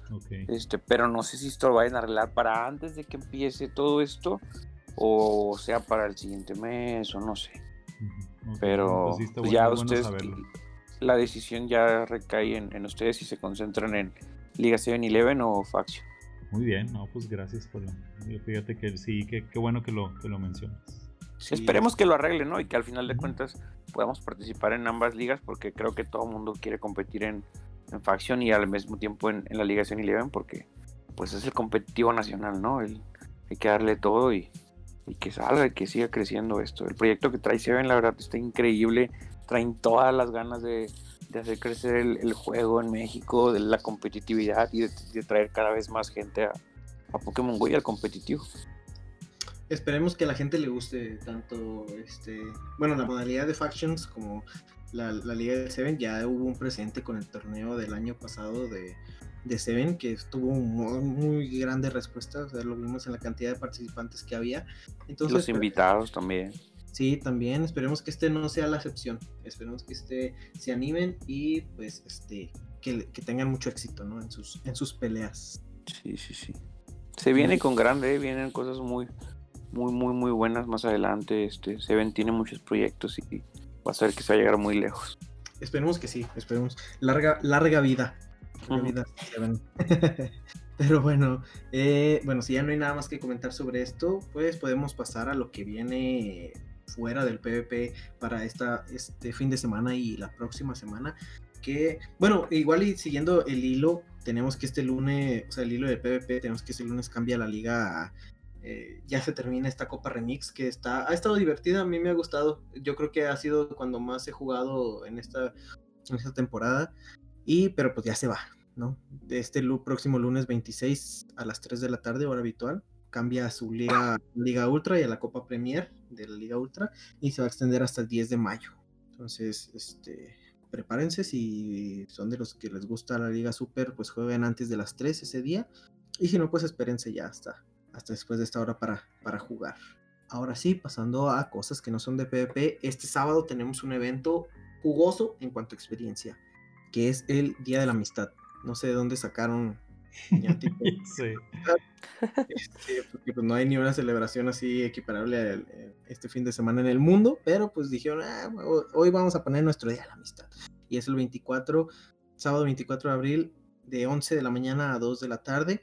Este, pero no sé si esto lo vayan a arreglar para antes de que empiece todo esto o sea para el siguiente mes o no sé. Pero pues ya ustedes, la decisión ya recae en, ustedes si se concentran en Liga 7-Eleven o Faction. Muy bien, no, pues gracias por Fíjate que sí, qué bueno que lo, que lo mencionas. Esperemos que lo arregle, ¿no? Y que al final de cuentas podamos participar en ambas ligas, porque creo que todo el mundo quiere competir en, en facción y al mismo tiempo en, la Liga 111, porque pues es el competitivo nacional, ¿no? El, hay que darle todo y, que salga y que siga creciendo esto. El proyecto que trae Seven, la verdad, está increíble. Traen todas las ganas de, hacer crecer el, juego en México, de la competitividad y de, traer cada vez más gente a, a Pokémon Go y al competitivo esperemos que a la gente le guste tanto este bueno la modalidad de factions como la, liga de Seven. Ya hubo un presente con el torneo del año pasado de, de Seven que tuvo muy, muy grande respuesta o sea, lo vimos en la cantidad de participantes que había. Entonces los invitados también. Sí también esperemos que este no sea la excepción. Esperemos que este se animen y pues este que, que tengan mucho éxito ¿no? en sus en sus peleas. Sí sí sí. Se viene con grande, ¿eh? vienen cosas muy, muy, muy, muy buenas más adelante. Este, Seven tiene muchos proyectos y va a ser que se va a llegar muy lejos. Esperemos que sí, esperemos. Larga, larga vida. Pero bueno, eh, bueno, si ya no hay nada más que comentar sobre esto, pues podemos pasar a lo que viene fuera del PvP para esta, este fin de semana y la próxima semana. Que, bueno, igual y siguiendo el hilo, tenemos que este lunes, o sea, el hilo del PvP, tenemos que este lunes cambia la liga eh, ya se termina esta Copa Remix que está, ha estado divertida, a mí me ha gustado. Yo creo que ha sido cuando más he jugado en esta, en esta temporada. Y, pero pues ya se va, ¿no? Este próximo lunes 26 a las 3 de la tarde, hora habitual, cambia a su Liga, Liga Ultra y a la Copa Premier de la Liga Ultra y se va a extender hasta el 10 de mayo. Entonces, este, prepárense si son de los que les gusta la Liga Super, pues jueguen antes de las 3 ese día. Y si no, pues espérense ya hasta, hasta después de esta hora para, para jugar. Ahora sí, pasando a cosas que no son de PvP, este sábado tenemos un evento jugoso en cuanto a experiencia, que es el Día de la Amistad. No sé de dónde sacaron sí. Este, porque pues, no hay ni una celebración así equiparable este fin de semana en el mundo, pero pues dijeron, ah, hoy vamos a poner nuestro Día de la Amistad. Y es el 24, sábado 24 de abril, de 11 de la mañana a 2 de la tarde.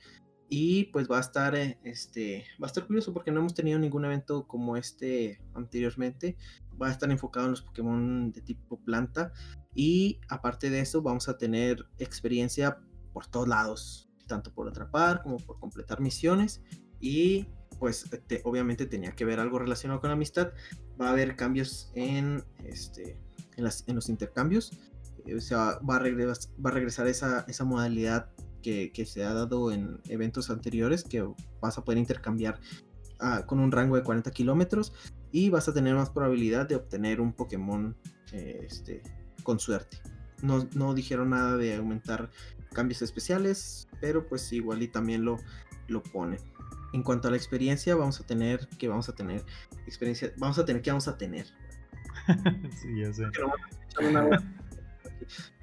Y pues va a estar, eh, este, va a estar curioso porque no hemos tenido ningún evento como este anteriormente. Va a estar enfocado en los Pokémon de tipo planta. Y aparte de eso, vamos a tener experiencia por todos lados, tanto por atrapar como por completar misiones. Y pues obviamente tenía que ver algo relacionado con la amistad. Va a haber cambios en, este, en, los intercambios. Eh, o sea, va a, regresar, va a regresar esa, esa modalidad que, se ha dado en eventos anteriores, que vas a poder intercambiar ah, con un rango de 40 kilómetros y vas a tener más probabilidad de obtener un Pokémon eh, este, con suerte. No, no, dijeron nada de aumentar cambios especiales, pero pues igual y también lo, lo ponen. En cuanto a la experiencia, vamos a tener que vamos a tener experiencia, vamos a tener que vamos a tener. sí, ya sé.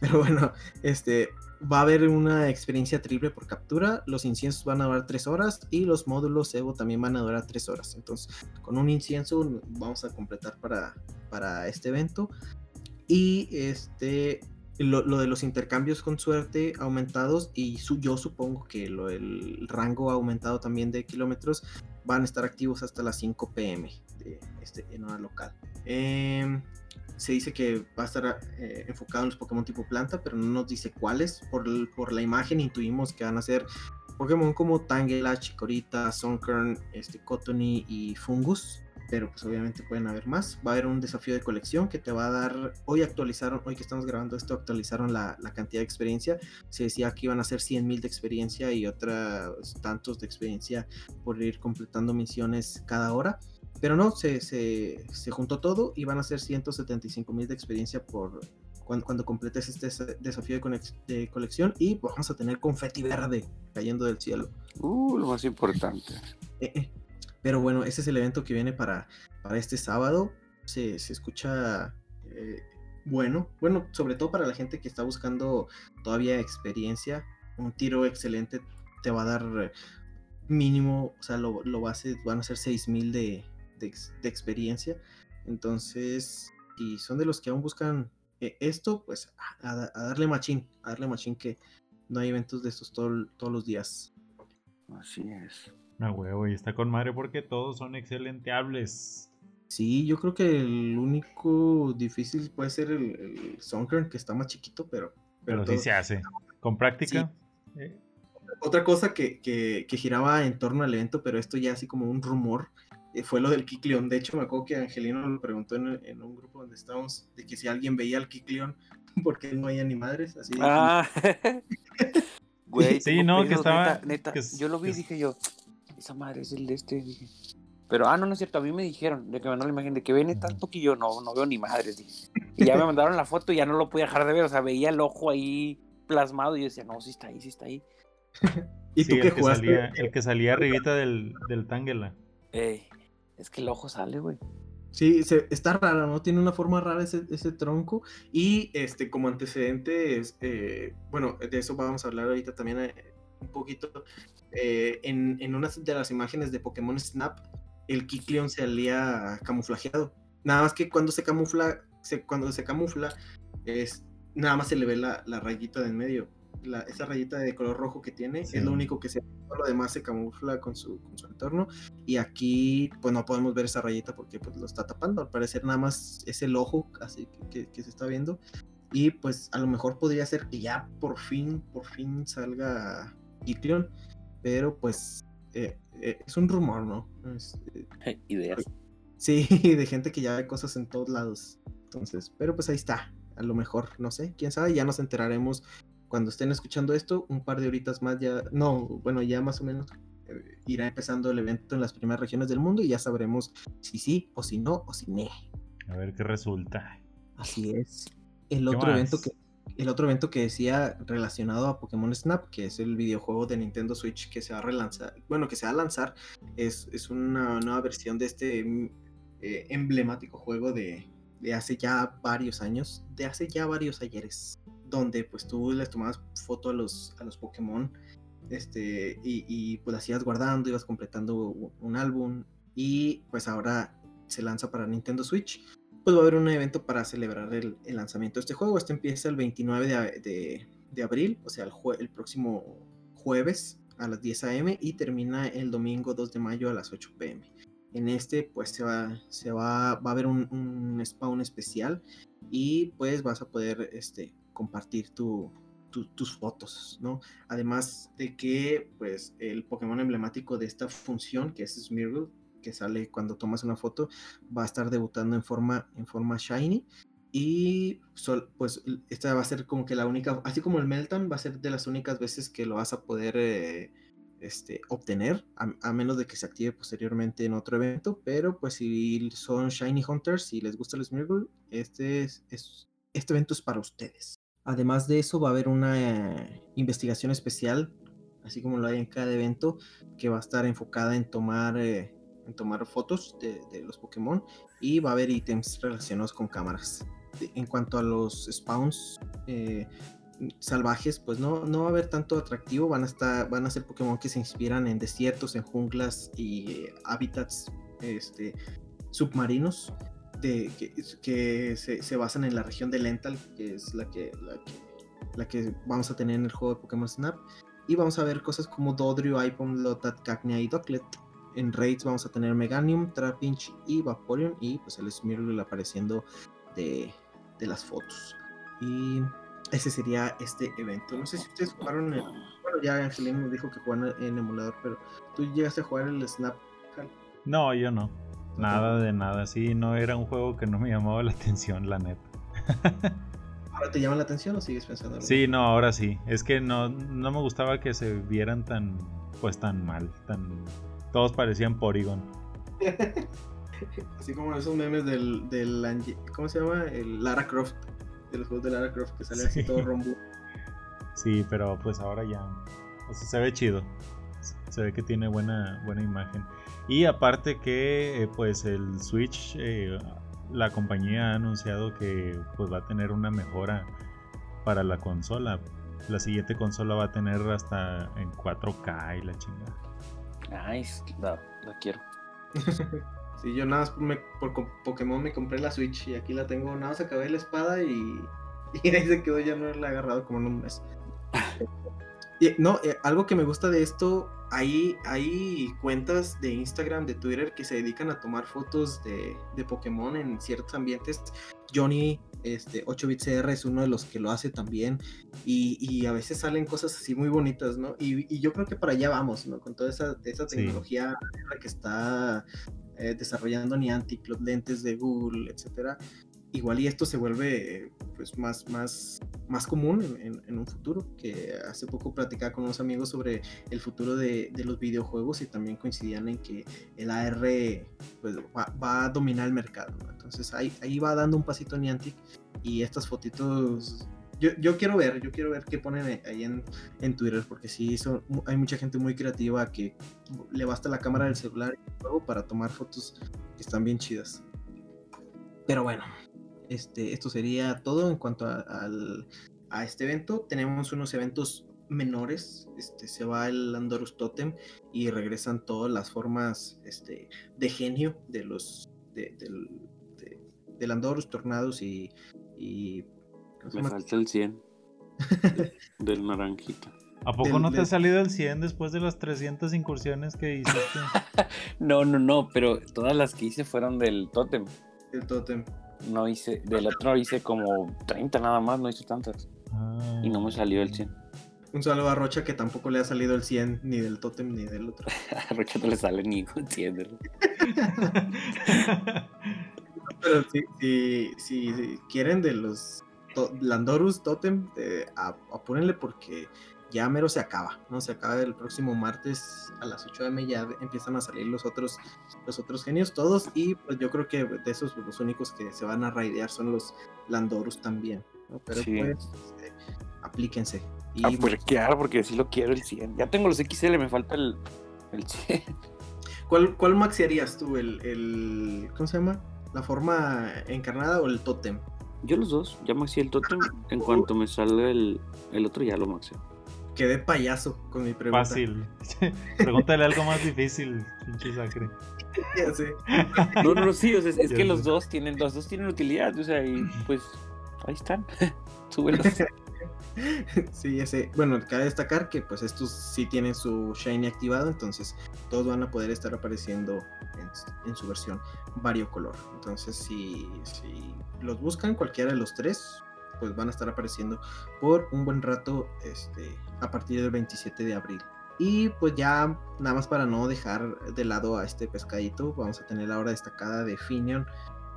Pero bueno, este, va a haber una experiencia triple por captura. Los inciensos van a durar 3 horas y los módulos Evo también van a durar 3 horas. Entonces, con un incienso vamos a completar para, para este evento. Y este, lo, de los intercambios con suerte aumentados y yo supongo que lo, el rango aumentado también de kilómetros van a estar activos hasta las 5 pm de, este, en hora local. Em, se dice que va a estar eh, enfocado en los Pokémon tipo planta, pero no nos dice cuáles. Por, por la imagen intuimos que van a ser Pokémon como Tangela, Chikorita, Sunkern, este, y Fungus. Pero pues obviamente pueden haber más. Va a haber un desafío de colección que te va a dar. Hoy actualizaron, hoy que estamos grabando esto, actualizaron la, la cantidad de experiencia. Se decía que iban a ser 100.000 de experiencia y otros tantos de experiencia por ir completando misiones cada hora. Pero no, se, se, se juntó todo y van a ser 175 mil de experiencia por cuando, cuando completes este desafío de, colección y vamos a tener confeti verde cayendo del cielo. Uh, lo más importante. Eh, eh. Pero bueno, ese es el evento que viene para, para este sábado. Se, se escucha eh, bueno, bueno, sobre todo para la gente que está buscando todavía experiencia. Un tiro excelente te va a dar mínimo, o sea, lo, lo base van a ser 6000 de, de, experiencia. Entonces, si son de los que aún buscan eh, esto, pues a, darle machín, a darle machín que no hay eventos de estos todos los días. Así es. No, huevo, y está con madre porque todos son excelenteables. Sí, yo creo que el único difícil puede ser el, el que está más chiquito, pero... Pero, sí se hace. Con práctica. Eh. Otra cosa que, que, giraba en torno al evento, pero esto ya así como un rumor, eh, fue lo del Kikleon. De hecho, me acuerdo que Angelino lo preguntó en, un grupo donde estábamos, de que si alguien veía al Kikleon, porque no hay ni madres. Así ah, güey. Sí, no, que estaba. Neta, yo lo vi y dije yo, esa madre es el de este. Dije. Pero, ah, no, no es cierto. A mí me dijeron, de que me mandaron la imagen de que ven tal poquillo, no, no veo ni madres. Dije. Y ya me mandaron la foto y ya no lo pude dejar de ver. O sea, veía el ojo ahí plasmado y yo decía, no, sí está ahí, sí está ahí. ¿Y tú qué el jugaste? Que salía, el que salía arribita del, del Tangela. Ey. Es que el ojo sale, güey. Sí, se, está raro, ¿no? Tiene una forma rara ese, ese tronco. Y este, como antecedente, eh, bueno, de eso vamos a hablar ahorita también eh, un poquito. Eh, en, en, una de las imágenes de Pokémon Snap, el Kikleon se alía camuflajeado. Nada más que cuando se camufla, se, cuando se camufla, es, nada más se le ve la, la rayita de en medio esa rayita de color rojo que tiene, es lo único que se todo lo demás se camufla con su, con su entorno. Y aquí, pues no podemos ver esa rayita porque pues, lo está tapando. Al parecer, nada más es el ojo así que, que, se está viendo. Y pues a lo mejor podría ser que ya por fin, por fin salga Kikleon. Pero pues eh, eh, es un rumor, ¿no? Eh, Ideas. Sí, de gente que ya ve cosas en todos lados. Entonces, pero pues ahí está. A lo mejor, no sé, quién sabe, ya nos enteraremos cuando estén escuchando esto, un par de horitas más ya, no, bueno, ya más o menos eh, irá empezando el evento en las primeras regiones del mundo y ya sabremos si sí o si no o si no. A ver qué resulta. Así es. El otro evento que el otro evento que decía relacionado a Pokémon Snap, que es el videojuego de Nintendo Switch que se va a relanzar, bueno, que se va a lanzar, es, es una nueva versión de este eh, emblemático juego de, de hace ya varios años, de hace ya varios ayeres donde pues tú les tomabas foto a los, a los Pokémon este, y, y pues las ibas guardando, ibas completando un álbum y pues ahora se lanza para Nintendo Switch. Pues va a haber un evento para celebrar el, lanzamiento de este juego. Este empieza el 29 de, de, abril, o sea, el, el, próximo jueves a las 10 a.m. y termina el domingo 2 de mayo a las 8 p.m. En este pues se va, se va, va a haber un, un spawn especial y pues vas a poder este, compartir tu, tus fotos, ¿no? Además de que, pues, el Pokémon emblemático de esta función, que es Smeargle, que sale cuando tomas una foto, va a estar debutando en forma, en forma shiny. Y pues esta va a ser como que la única, así como el Meltan, va a ser de las únicas veces que lo vas a poder eh, este, obtener, a, menos de que se active posteriormente en otro evento. Pero pues si son Shiny Hunters y les gusta el Smeargle, este, es, este evento es para ustedes. Además de eso, va a haber una eh, investigación especial, así como lo hay en cada evento, que va a estar enfocada en tomar eh, en tomar fotos de, los Pokémon y va a haber ítems relacionados con cámaras. En cuanto a los spawns eh, salvajes, pues no, no va a haber tanto atractivo, van a, estar, van a ser Pokémon que se inspiran en desiertos, en junglas y hábitats este, submarinos de, que, que se, se, basan en la región de Lental, que es la que, la que, la que vamos a tener en el juego de Pokémon Snap. Y vamos a ver cosas como Dodrio, Ipom, Lotat, Cacnea y Docklet. En raids vamos a tener Meganium, Trapinch y Vaporeon. Y pues el Smeargle apareciendo de, de, las fotos. Y ese sería este evento. No sé si ustedes jugaron. El, bueno, ya Angelina nos dijo que jugaron en emulador, pero ¿tú llegaste a jugar el Snap? No, yo no. Nada de nada. Sí, no era un juego que no me llamaba la atención, la neta. ¿Ahora te llama la atención o sigues pensando? Sí, no, ahora sí. Es que no, no me gustaba que se vieran tan, pues tan mal, tan... Todos parecían Porygon. Así como esos memes del, del ¿cómo se llama? El Lara Croft, de los juegos de Lara Croft que sale sí. así todo rombo. Sí, pero pues ahora ya, o sea, se ve chido. Se ve que tiene buena, buena imagen. Y aparte que eh, pues el Switch eh, la compañía ha anunciado que pues va a tener una mejora para la consola. La siguiente consola va a tener hasta en 4K y la chingada. Nice, la, la quiero. sí, yo nada más me, por Pokémon me compré la Switch y aquí la tengo, nada más acabé la espada y, y ahí se quedó, ya no la he agarrado como en un mes. no, eh, algo que me gusta de esto hay, hay cuentas de Instagram, de Twitter que se dedican a tomar fotos de, de Pokémon en ciertos ambientes. Johnny, este, 8bitcr es uno de los que lo hace también. Y, y, a veces salen cosas así muy bonitas, ¿no? Y, y, yo creo que para allá vamos, ¿no? Con toda esa, esa tecnología sí. que está eh, desarrollando Niantic, los lentes de Google, etcétera igual y esto se vuelve pues más, más, más común en, en, un futuro, que hace poco platicaba con unos amigos sobre el futuro de, de los videojuegos y también coincidían en que el AR pues, va, va, a dominar el mercado, ¿no? entonces ahí, ahí va dando un pasito Niantic y estas fotitos... Yo, yo quiero ver, yo quiero ver qué ponen ahí en, en Twitter, porque sí, son, hay mucha gente muy creativa que le basta la cámara del celular para tomar fotos que están bien chidas. Pero bueno, este, esto sería todo en cuanto a, a, a, este evento. Tenemos unos eventos menores. Este, se va el Andorus Totem y regresan todas las formas este, de genio de los de, del, de, del Andorus, Tornados y. y Me falta el 100 del naranjita. ¿A poco del, no te del... ha salido el 100 después de las 300 incursiones que hiciste? no, no, no, pero todas las que hice fueron del Totem. Del Totem no hice, del otro hice como 30 nada más, no hice tantas. Ah. Y no me salió el 100. Un saludo a Rocha que tampoco le ha salido el 100 ni del Totem ni del otro. a Rocha no le sale ni un 100. Pero si, si, si, si, quieren de los to Landorus Totem, eh, apúrenle porque ya mero se acaba, ¿no? Se acaba el próximo martes a las 8 m ya empiezan a salir los otros, los otros genios todos y pues yo creo que de esos los únicos que se van a raidear son los Landorus también, ¿no? Pero sí. pues eh, aplíquense. Y, a porque sí lo quiero el 100. Ya tengo los XL, me falta el, el 100. ¿Cuál, cuál maxearías tú? El, el, ¿Cómo se llama? ¿La forma encarnada o el tótem? Yo los dos, ya maxi el tótem. En cuanto me salga el, el otro, ya lo maxeo quedé payaso con mi pregunta. Fácil. Pregúntale algo más difícil, pinche sacre. Ya sé. No, no, sí, o sea, es, es que los dos tienen, los dos tienen utilidad, o sea, y pues ahí están. Súbelos. Sí, ya sé. Bueno, cabe destacar que pues estos sí tienen su Shiny activado, entonces todos van a poder estar apareciendo en, en su versión variocolor. Entonces, si, si los buscan, cualquiera de los tres, pues van a estar apareciendo por un buen rato este, a partir del 27 de abril. Y pues ya nada más para no dejar de lado a este pescadito, vamos a tener la hora destacada de Finion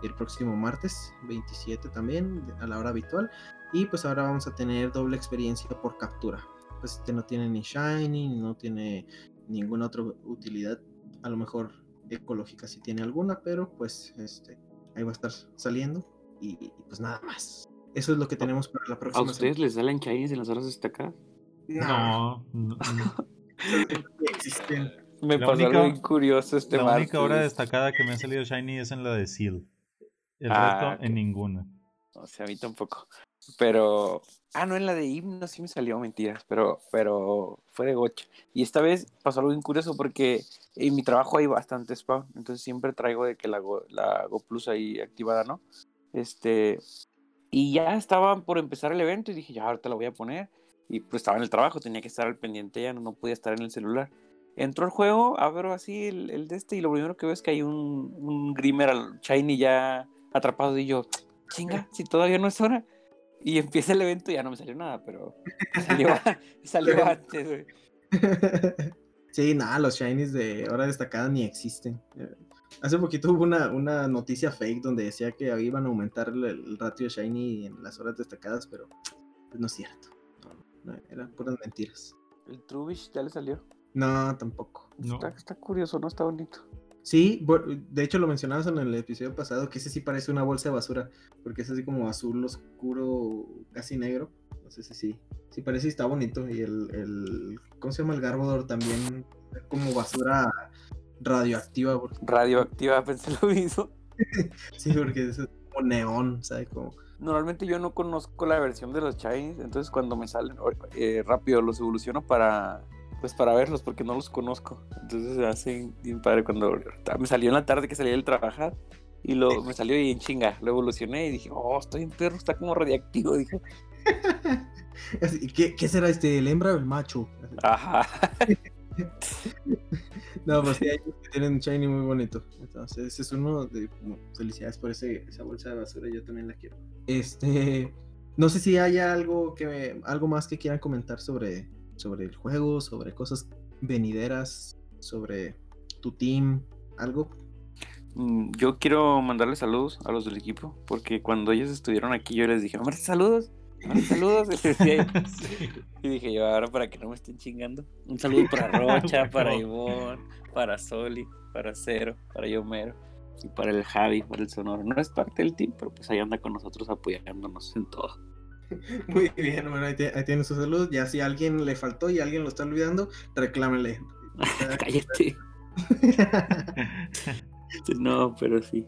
el próximo martes 27 también a la hora habitual. Y pues ahora vamos a tener doble experiencia por captura. Pues este no tiene ni shiny, no tiene ninguna otra utilidad. A lo mejor ecológica si tiene alguna, pero pues este ahí va a estar saliendo. Y, y pues nada más. Eso es lo que tenemos para la próxima. ¿A ustedes semana. les salen shinies en las horas destacadas? No. no, no. existen. Me La pasó única- algo bien curioso este la martes. única hora destacada que me ha salido Shiny es en la de Seal. El Ah, resto en ninguna. O sea, a mí tampoco. Pero. Ah, no, en la de himno sí me salió mentiras, pero, pero fue de gocha. Y esta vez pasó algo bien curioso porque en mi trabajo hay bastante spam, entonces siempre traigo de que la Go, la Go Plus ahí activada, ¿no? Este. Y ya estaban por empezar el evento y dije, ya ahorita la voy a poner. Y pues estaba en el trabajo, tenía que estar al pendiente ya, no, no podía estar en el celular. Entró al juego, abro así el, el de este y lo primero que veo es que hay un, un Grimmer al Shiny ya atrapado y yo, chinga, si todavía no es hora. Y empieza el evento y ya no me salió nada, pero salió, salió antes, güey. sí, nada, los shinies de hora destacada ni existen. Hace poquito hubo una, una noticia fake donde decía que iban a aumentar el, el ratio shiny en las horas destacadas, pero pues, no es cierto. No, no, eran puras mentiras. El Trubbish ya le salió. No, tampoco. No. Está, está curioso, ¿no? Está bonito. Sí, de hecho lo mencionabas en el episodio pasado, que ese sí parece una bolsa de basura, porque es así como azul oscuro, casi negro. No sé si sí. Sí parece y está bonito. Y el, el ¿cómo se llama? El Garbodor también, como basura radioactiva, porque, Radioactiva, pensé lo mismo. sí, porque es como neón, ¿sabes? Como, Normalmente yo no conozco la versión de los Shinies, entonces cuando me salen eh, rápido los evoluciono para pues para verlos porque no los conozco. Entonces se hace bien padre cuando me salió en la tarde que salí del trabajar y lo me salió y en chinga, lo evolucioné y dije, "Oh, estoy en perro, está como radiactivo", dije. ¿qué, ¿Qué será este? ¿El hembra o el macho? Ajá. No, pues sí, hay que tienen un shiny muy bonito. Entonces, es uno de felicidades por ese, esa bolsa de basura, yo también la quiero. Este, no sé si haya algo que algo más que quieran comentar sobre, sobre el juego, sobre cosas venideras, sobre tu team, algo. Mm, Yo quiero mandarle saludos a los del equipo porque cuando ellos estuvieron aquí yo les dije, "Mándale saludos." Mándale saludos. yo. Sí. Y dije yo, ahora para que no me estén chingando. Un saludo para Rocha, para. Ivonne, para Soli, para Cero, para Yomero y para el Javi, para el Sonoro. No es parte del team, pero pues ahí anda con nosotros apoyándonos en todo. Muy bien, bueno, ahí, ahí tienen sus saludos. Ya si a alguien le faltó y alguien lo está olvidando, reclámenle. Cállate. No, pero sí.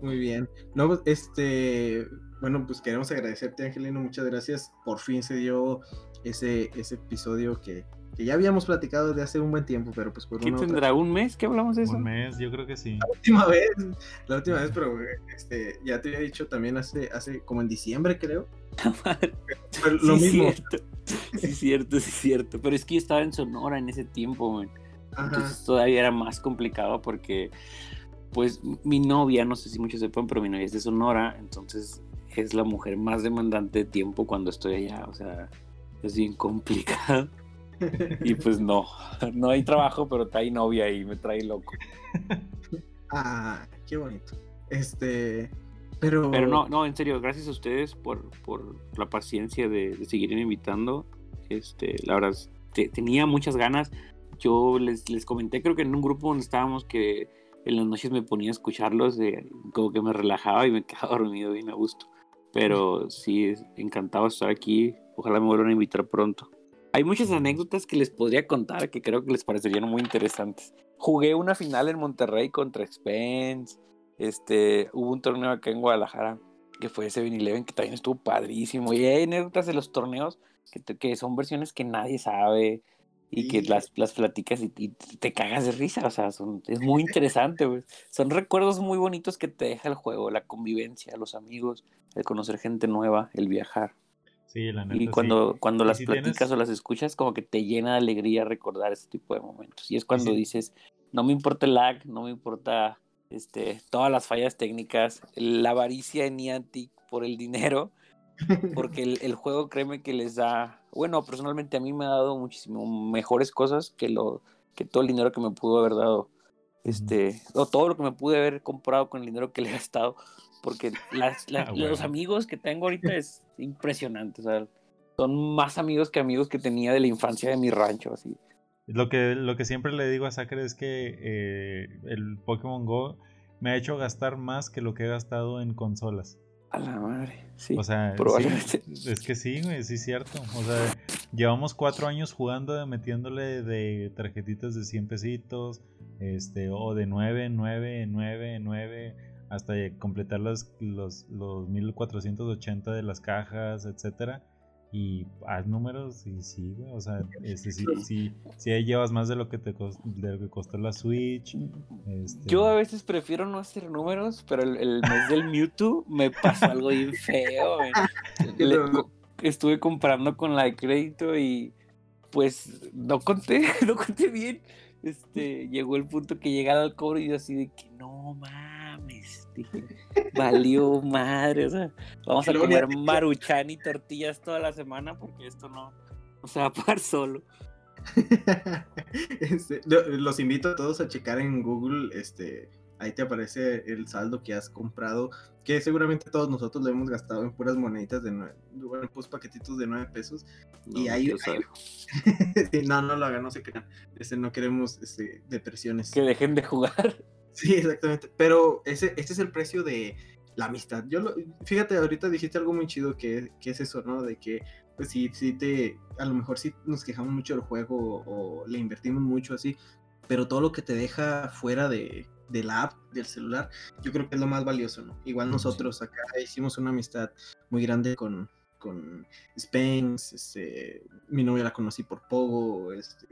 Muy bien. No, pues, este, bueno, pues queremos agradecerte, Angelino. Muchas gracias. Por fin se dio ese, ese episodio que, que ya habíamos platicado desde hace un buen tiempo, pero pues por ¿Qué una otra- tendrá? ¿Un mes que hablamos de eso? Un mes, yo creo que sí. la última vez, la última vez, pero este, ya te había dicho también hace, hace como en diciembre, creo. Pero lo sí, mismo. cierto. Sí, cierto, sí, cierto. Pero es que yo estaba en Sonora en ese tiempo, man. Ajá. Entonces todavía era más complicado porque, pues, mi novia, no sé si muchos sepan, pero mi novia es de Sonora, entonces es la mujer más demandante de tiempo cuando estoy allá, o sea, es bien complicado. Y pues no, no hay trabajo, pero hay novia y me trae loco. Ah, qué bonito. Este, pero. Pero no, no, en serio, gracias a ustedes por, por la paciencia de, de seguirme invitando. Este, la verdad, te- tenía muchas ganas. Yo les, les comenté, creo que en un grupo donde estábamos, que en las noches me ponía a escucharlos, eh, como que me relajaba y me quedaba dormido bien a gusto. Pero sí, encantado estar aquí. Ojalá me vuelvan a invitar pronto. Hay muchas anécdotas que les podría contar que creo que les parecerían muy interesantes. Jugué una final en Monterrey contra Spence. Este, hubo un torneo acá en Guadalajara que fue 7-Eleven que también estuvo padrísimo. Y hay anécdotas de los torneos que, que son versiones que nadie sabe y que las, las platicas y, y te cagas de risa. O sea, son- es muy interesante. Son recuerdos muy bonitos que te deja el juego, la convivencia, los amigos, el conocer gente nueva, el viajar. Sí, la neta. Y sí. cuando, cuando Y las si platicas tienes- o las escuchas, como que te llena de alegría recordar ese tipo de momentos. Y es cuando dices, no me importa el lag, no me importa este, todas las fallas técnicas, la avaricia en Niantic por el dinero, porque el, el juego, créeme que les da, bueno, personalmente a mí me ha dado muchísimo mejores cosas que, lo, que todo el dinero que me pudo haber dado. Este, o todo lo que me pude haber comprado con el dinero que le he gastado, porque las, las- Ah, los bueno. amigos que tengo ahorita es impresionante, o sea, son más amigos que amigos que tenía de la infancia de mi rancho, así. Lo que, lo que siempre le digo a Sacre es que eh, el Pokémon Go me ha hecho gastar más que lo que he gastado en consolas. A la madre, sí. O sea, probablemente. sí, es que sí, güey, sí es cierto. O sea, llevamos cuatro años jugando, metiéndole de tarjetitas de 100 pesitos, este, o de 9, 9, 9, 9, hasta completar los, los, los 1480 de las cajas, etcétera y haz números y sí, o sea, este, sí, sí, sí, ahí llevas más de lo que te de lo que costó la Switch. Este... Yo a veces prefiero no hacer números, pero el, mes del Mewtwo me pasó algo bien feo. estuve comprando con la de crédito y pues no conté, no conté bien. Este, llegó el punto que llegaba al cobro y yo así de que no mames valió madre, o sea, vamos a comer maruchan y tortillas toda la semana porque esto no, se va a pagar solo. Este, los invito a todos a checar en Google, este, ahí te aparece el saldo que has comprado, que seguramente todos nosotros lo hemos gastado en puras moneditas de nueve, bueno, pues paquetitos de 9 pesos. y ahí, no, no lo hagan, no se crean. Este, no queremos este, depresiones. Que dejen de jugar. Sí, exactamente. Pero ese, este es el precio de la amistad. Yo lo, fíjate, ahorita dijiste algo muy chido que, es eso, ¿no? De que, pues sí, sí te, a lo mejor sí nos quejamos mucho del juego o, le invertimos mucho así, pero todo lo que te deja fuera de, de la app, del celular, yo creo que es lo más valioso, ¿no? Igual nosotros acá hicimos una amistad muy grande con, con Spence, este, mi novia la conocí por Pogo, este,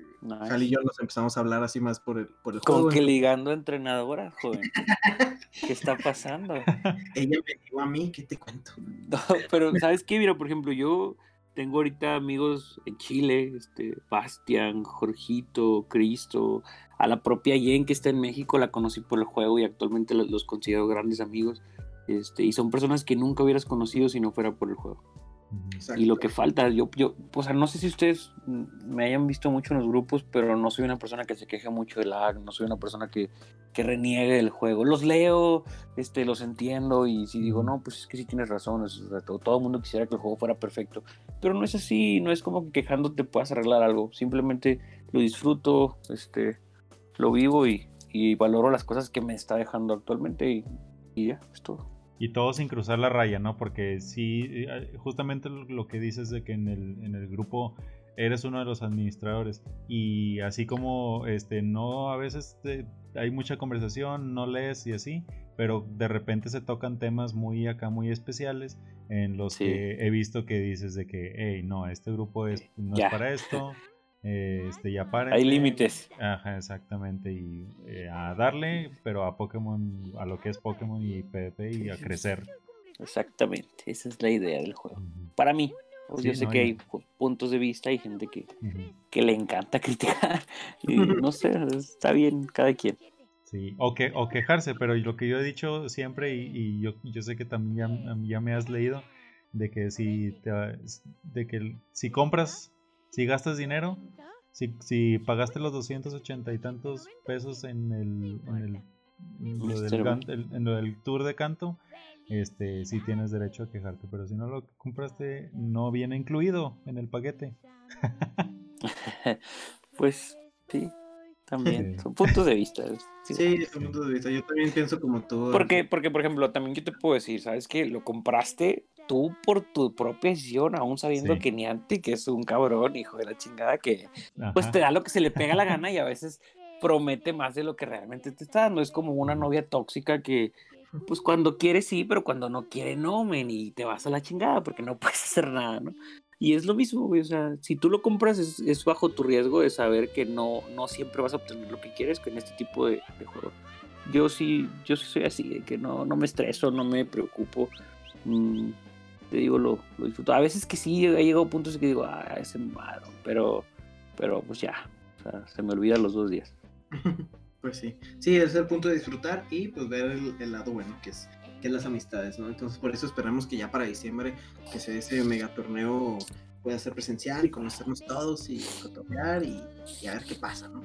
y yo nos empezamos a hablar así más por el, por el juego. Con que ligando entrenadora, joven. ¿Qué está pasando? Ella me dijo a mí, ¿qué te cuento? pero ¿sabes qué? Mira, por ejemplo, yo tengo ahorita amigos en Chile, este, Bastian, Jorgito, Cristo, a la propia Jen que está en México, la conocí por el juego y actualmente los, los considero grandes amigos. Este, y son personas que nunca hubieras conocido si no fuera por el juego. Y lo que falta, yo, yo, o sea, no sé si ustedes me hayan visto mucho en los grupos, pero no soy una persona que se queje mucho del lag, no soy una persona que, que reniegue del juego. Los leo, este, los entiendo y si digo, no, pues es que sí tienes razón, todo, todo el mundo quisiera que el juego fuera perfecto, pero no es así, no es como que quejándote puedas arreglar algo, simplemente lo disfruto, este, lo vivo y, y valoro las cosas que me está dejando actualmente y, y ya, es todo. Y todo sin cruzar la raya, ¿no? Porque sí, eh, justamente lo que dices de que en el, en el grupo eres uno de los administradores y así como este no a veces hay mucha conversación no lees y así pero de repente se tocan temas muy acá muy especiales en los que he visto que dices de que hey no este grupo es no es para esto este, ya para. Hay límites. Ajá, exactamente. Y eh, a darle, pero a Pokémon, a lo que es Pokémon y PvP y a crecer. Exactamente, esa es la idea del juego. Para mí, pues yo sé que hay puntos de vista, hay gente que, que le encanta criticar. Y no sé, está bien, cada quien. Sí, o, que, o quejarse, pero lo que yo he dicho siempre, y, yo, yo sé que también ya, ya, me has leído, de que si, te, de que si compras si gastas dinero, si, si pagaste los 280 y tantos pesos en el, en el en lo, del, tour de canto, este sí tienes derecho a quejarte, pero si no lo compraste, no viene incluido en el paquete. pues sí, también. Son puntos de vista. Sí, son puntos de vista. Yo también pienso como tú. Porque, porque, por ejemplo, también yo te puedo decir, ¿sabes qué? Lo compraste tú por tu propia decisión, aún sabiendo que Niantic que es un cabrón, hijo de la chingada, que pues te da lo que se le pega la gana y a veces promete más de lo que realmente te está dando. Es como una novia tóxica que, pues cuando quiere sí, pero cuando no quiere no, men, y te vas a la chingada porque no puedes hacer nada, ¿no? Y es lo mismo, güey, o sea, si tú lo compras es, bajo tu riesgo de saber que no, no siempre vas a obtener lo que quieres con este tipo de, de juego. Yo sí, yo sí soy así, de que no, no me estreso, no me preocupo. Mm, te digo, lo, lo, disfruto. A veces que sí, he llegado a puntos en que digo, ah, ese malo, pero, pero pues ya, o sea, se me olvida los dos días. pues sí, sí, es el punto de disfrutar y pues ver el, lado bueno que es, que es las amistades, ¿no? Entonces por eso esperamos que ya para diciembre, que sea ese mega torneo pueda ser presencial y conocernos todos y cotorrear y, a ver qué pasa, ¿no?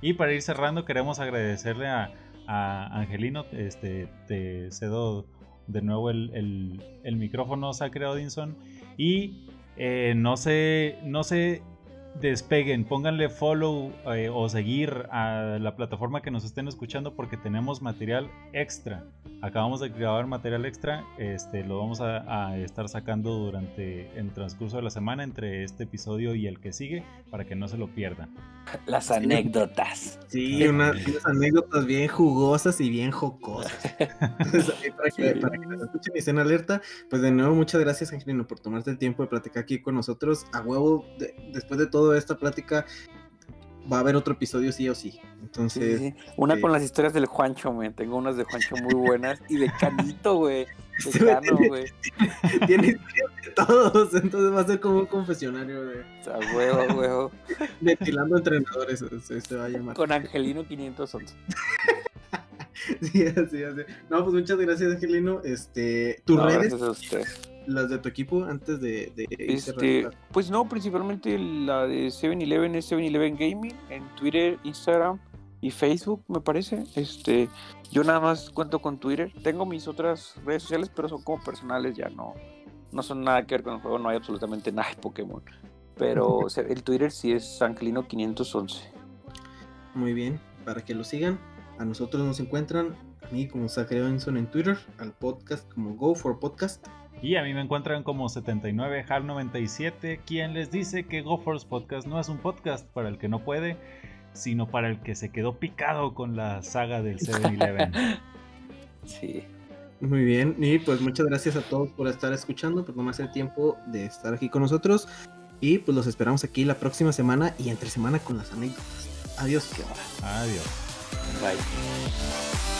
Y para ir cerrando, queremos agradecerle a, a Angelino, este, te cedo de nuevo el, micrófono Sacre Odinson. Y eh, no, se, no se despeguen, pónganle follow eh, o seguir a la plataforma que nos estén escuchando porque tenemos material extra. acabamos de grabar material extra, este, lo vamos a, estar sacando durante el transcurso de la semana entre este episodio y el que sigue para que no se lo pierdan. Las anécdotas. Sí, unas, anécdotas bien jugosas y bien jocosas. para, que, para que escuchen y estén alerta, pues de nuevo muchas gracias Angelino por tomarte el tiempo de platicar aquí con nosotros. A huevo, después de toda esta plática, va a haber otro episodio sí o sí. Entonces. Una con las historias del Juancho, güey. Tengo unas de Juancho muy buenas. y de Canito, güey. De Cano, güey. Tiene historias de todos. Entonces va a ser como un confesionario, güey. O sea, huevo, huevo. Ventilando entrenadores. Se, va a llamar. Con Angelino 511. sí, así, así. No, pues muchas gracias, Angelino. Este, tus redes. Gracias a ustedes las de tu equipo antes de, este, Pues no, principalmente la de 7-Eleven es 7-Eleven Gaming en Twitter, Instagram y Facebook, me parece. Este, yo nada más cuento con Twitter. Tengo mis otras redes sociales, pero son como personales, ya no, no son nada que ver con el juego, no hay absolutamente nada de Pokémon. Pero el Twitter sí es Sanklino511. Muy bien, para que lo sigan. A nosotros nos encuentran, a mí como Zachary en Twitter, al podcast como Go for Podcast y a mí me encuentran como 79HAL97, quien les dice que GoForce Podcast no es un podcast para el que no puede, sino para el que se quedó picado con la saga del 7-Eleven. sí. Muy bien, y pues muchas gracias a todos por estar escuchando, por tomarse el tiempo de estar aquí con nosotros. Y pues los esperamos aquí la próxima semana y entre semana con las anécdotas. Adiós. Adiós. Bye.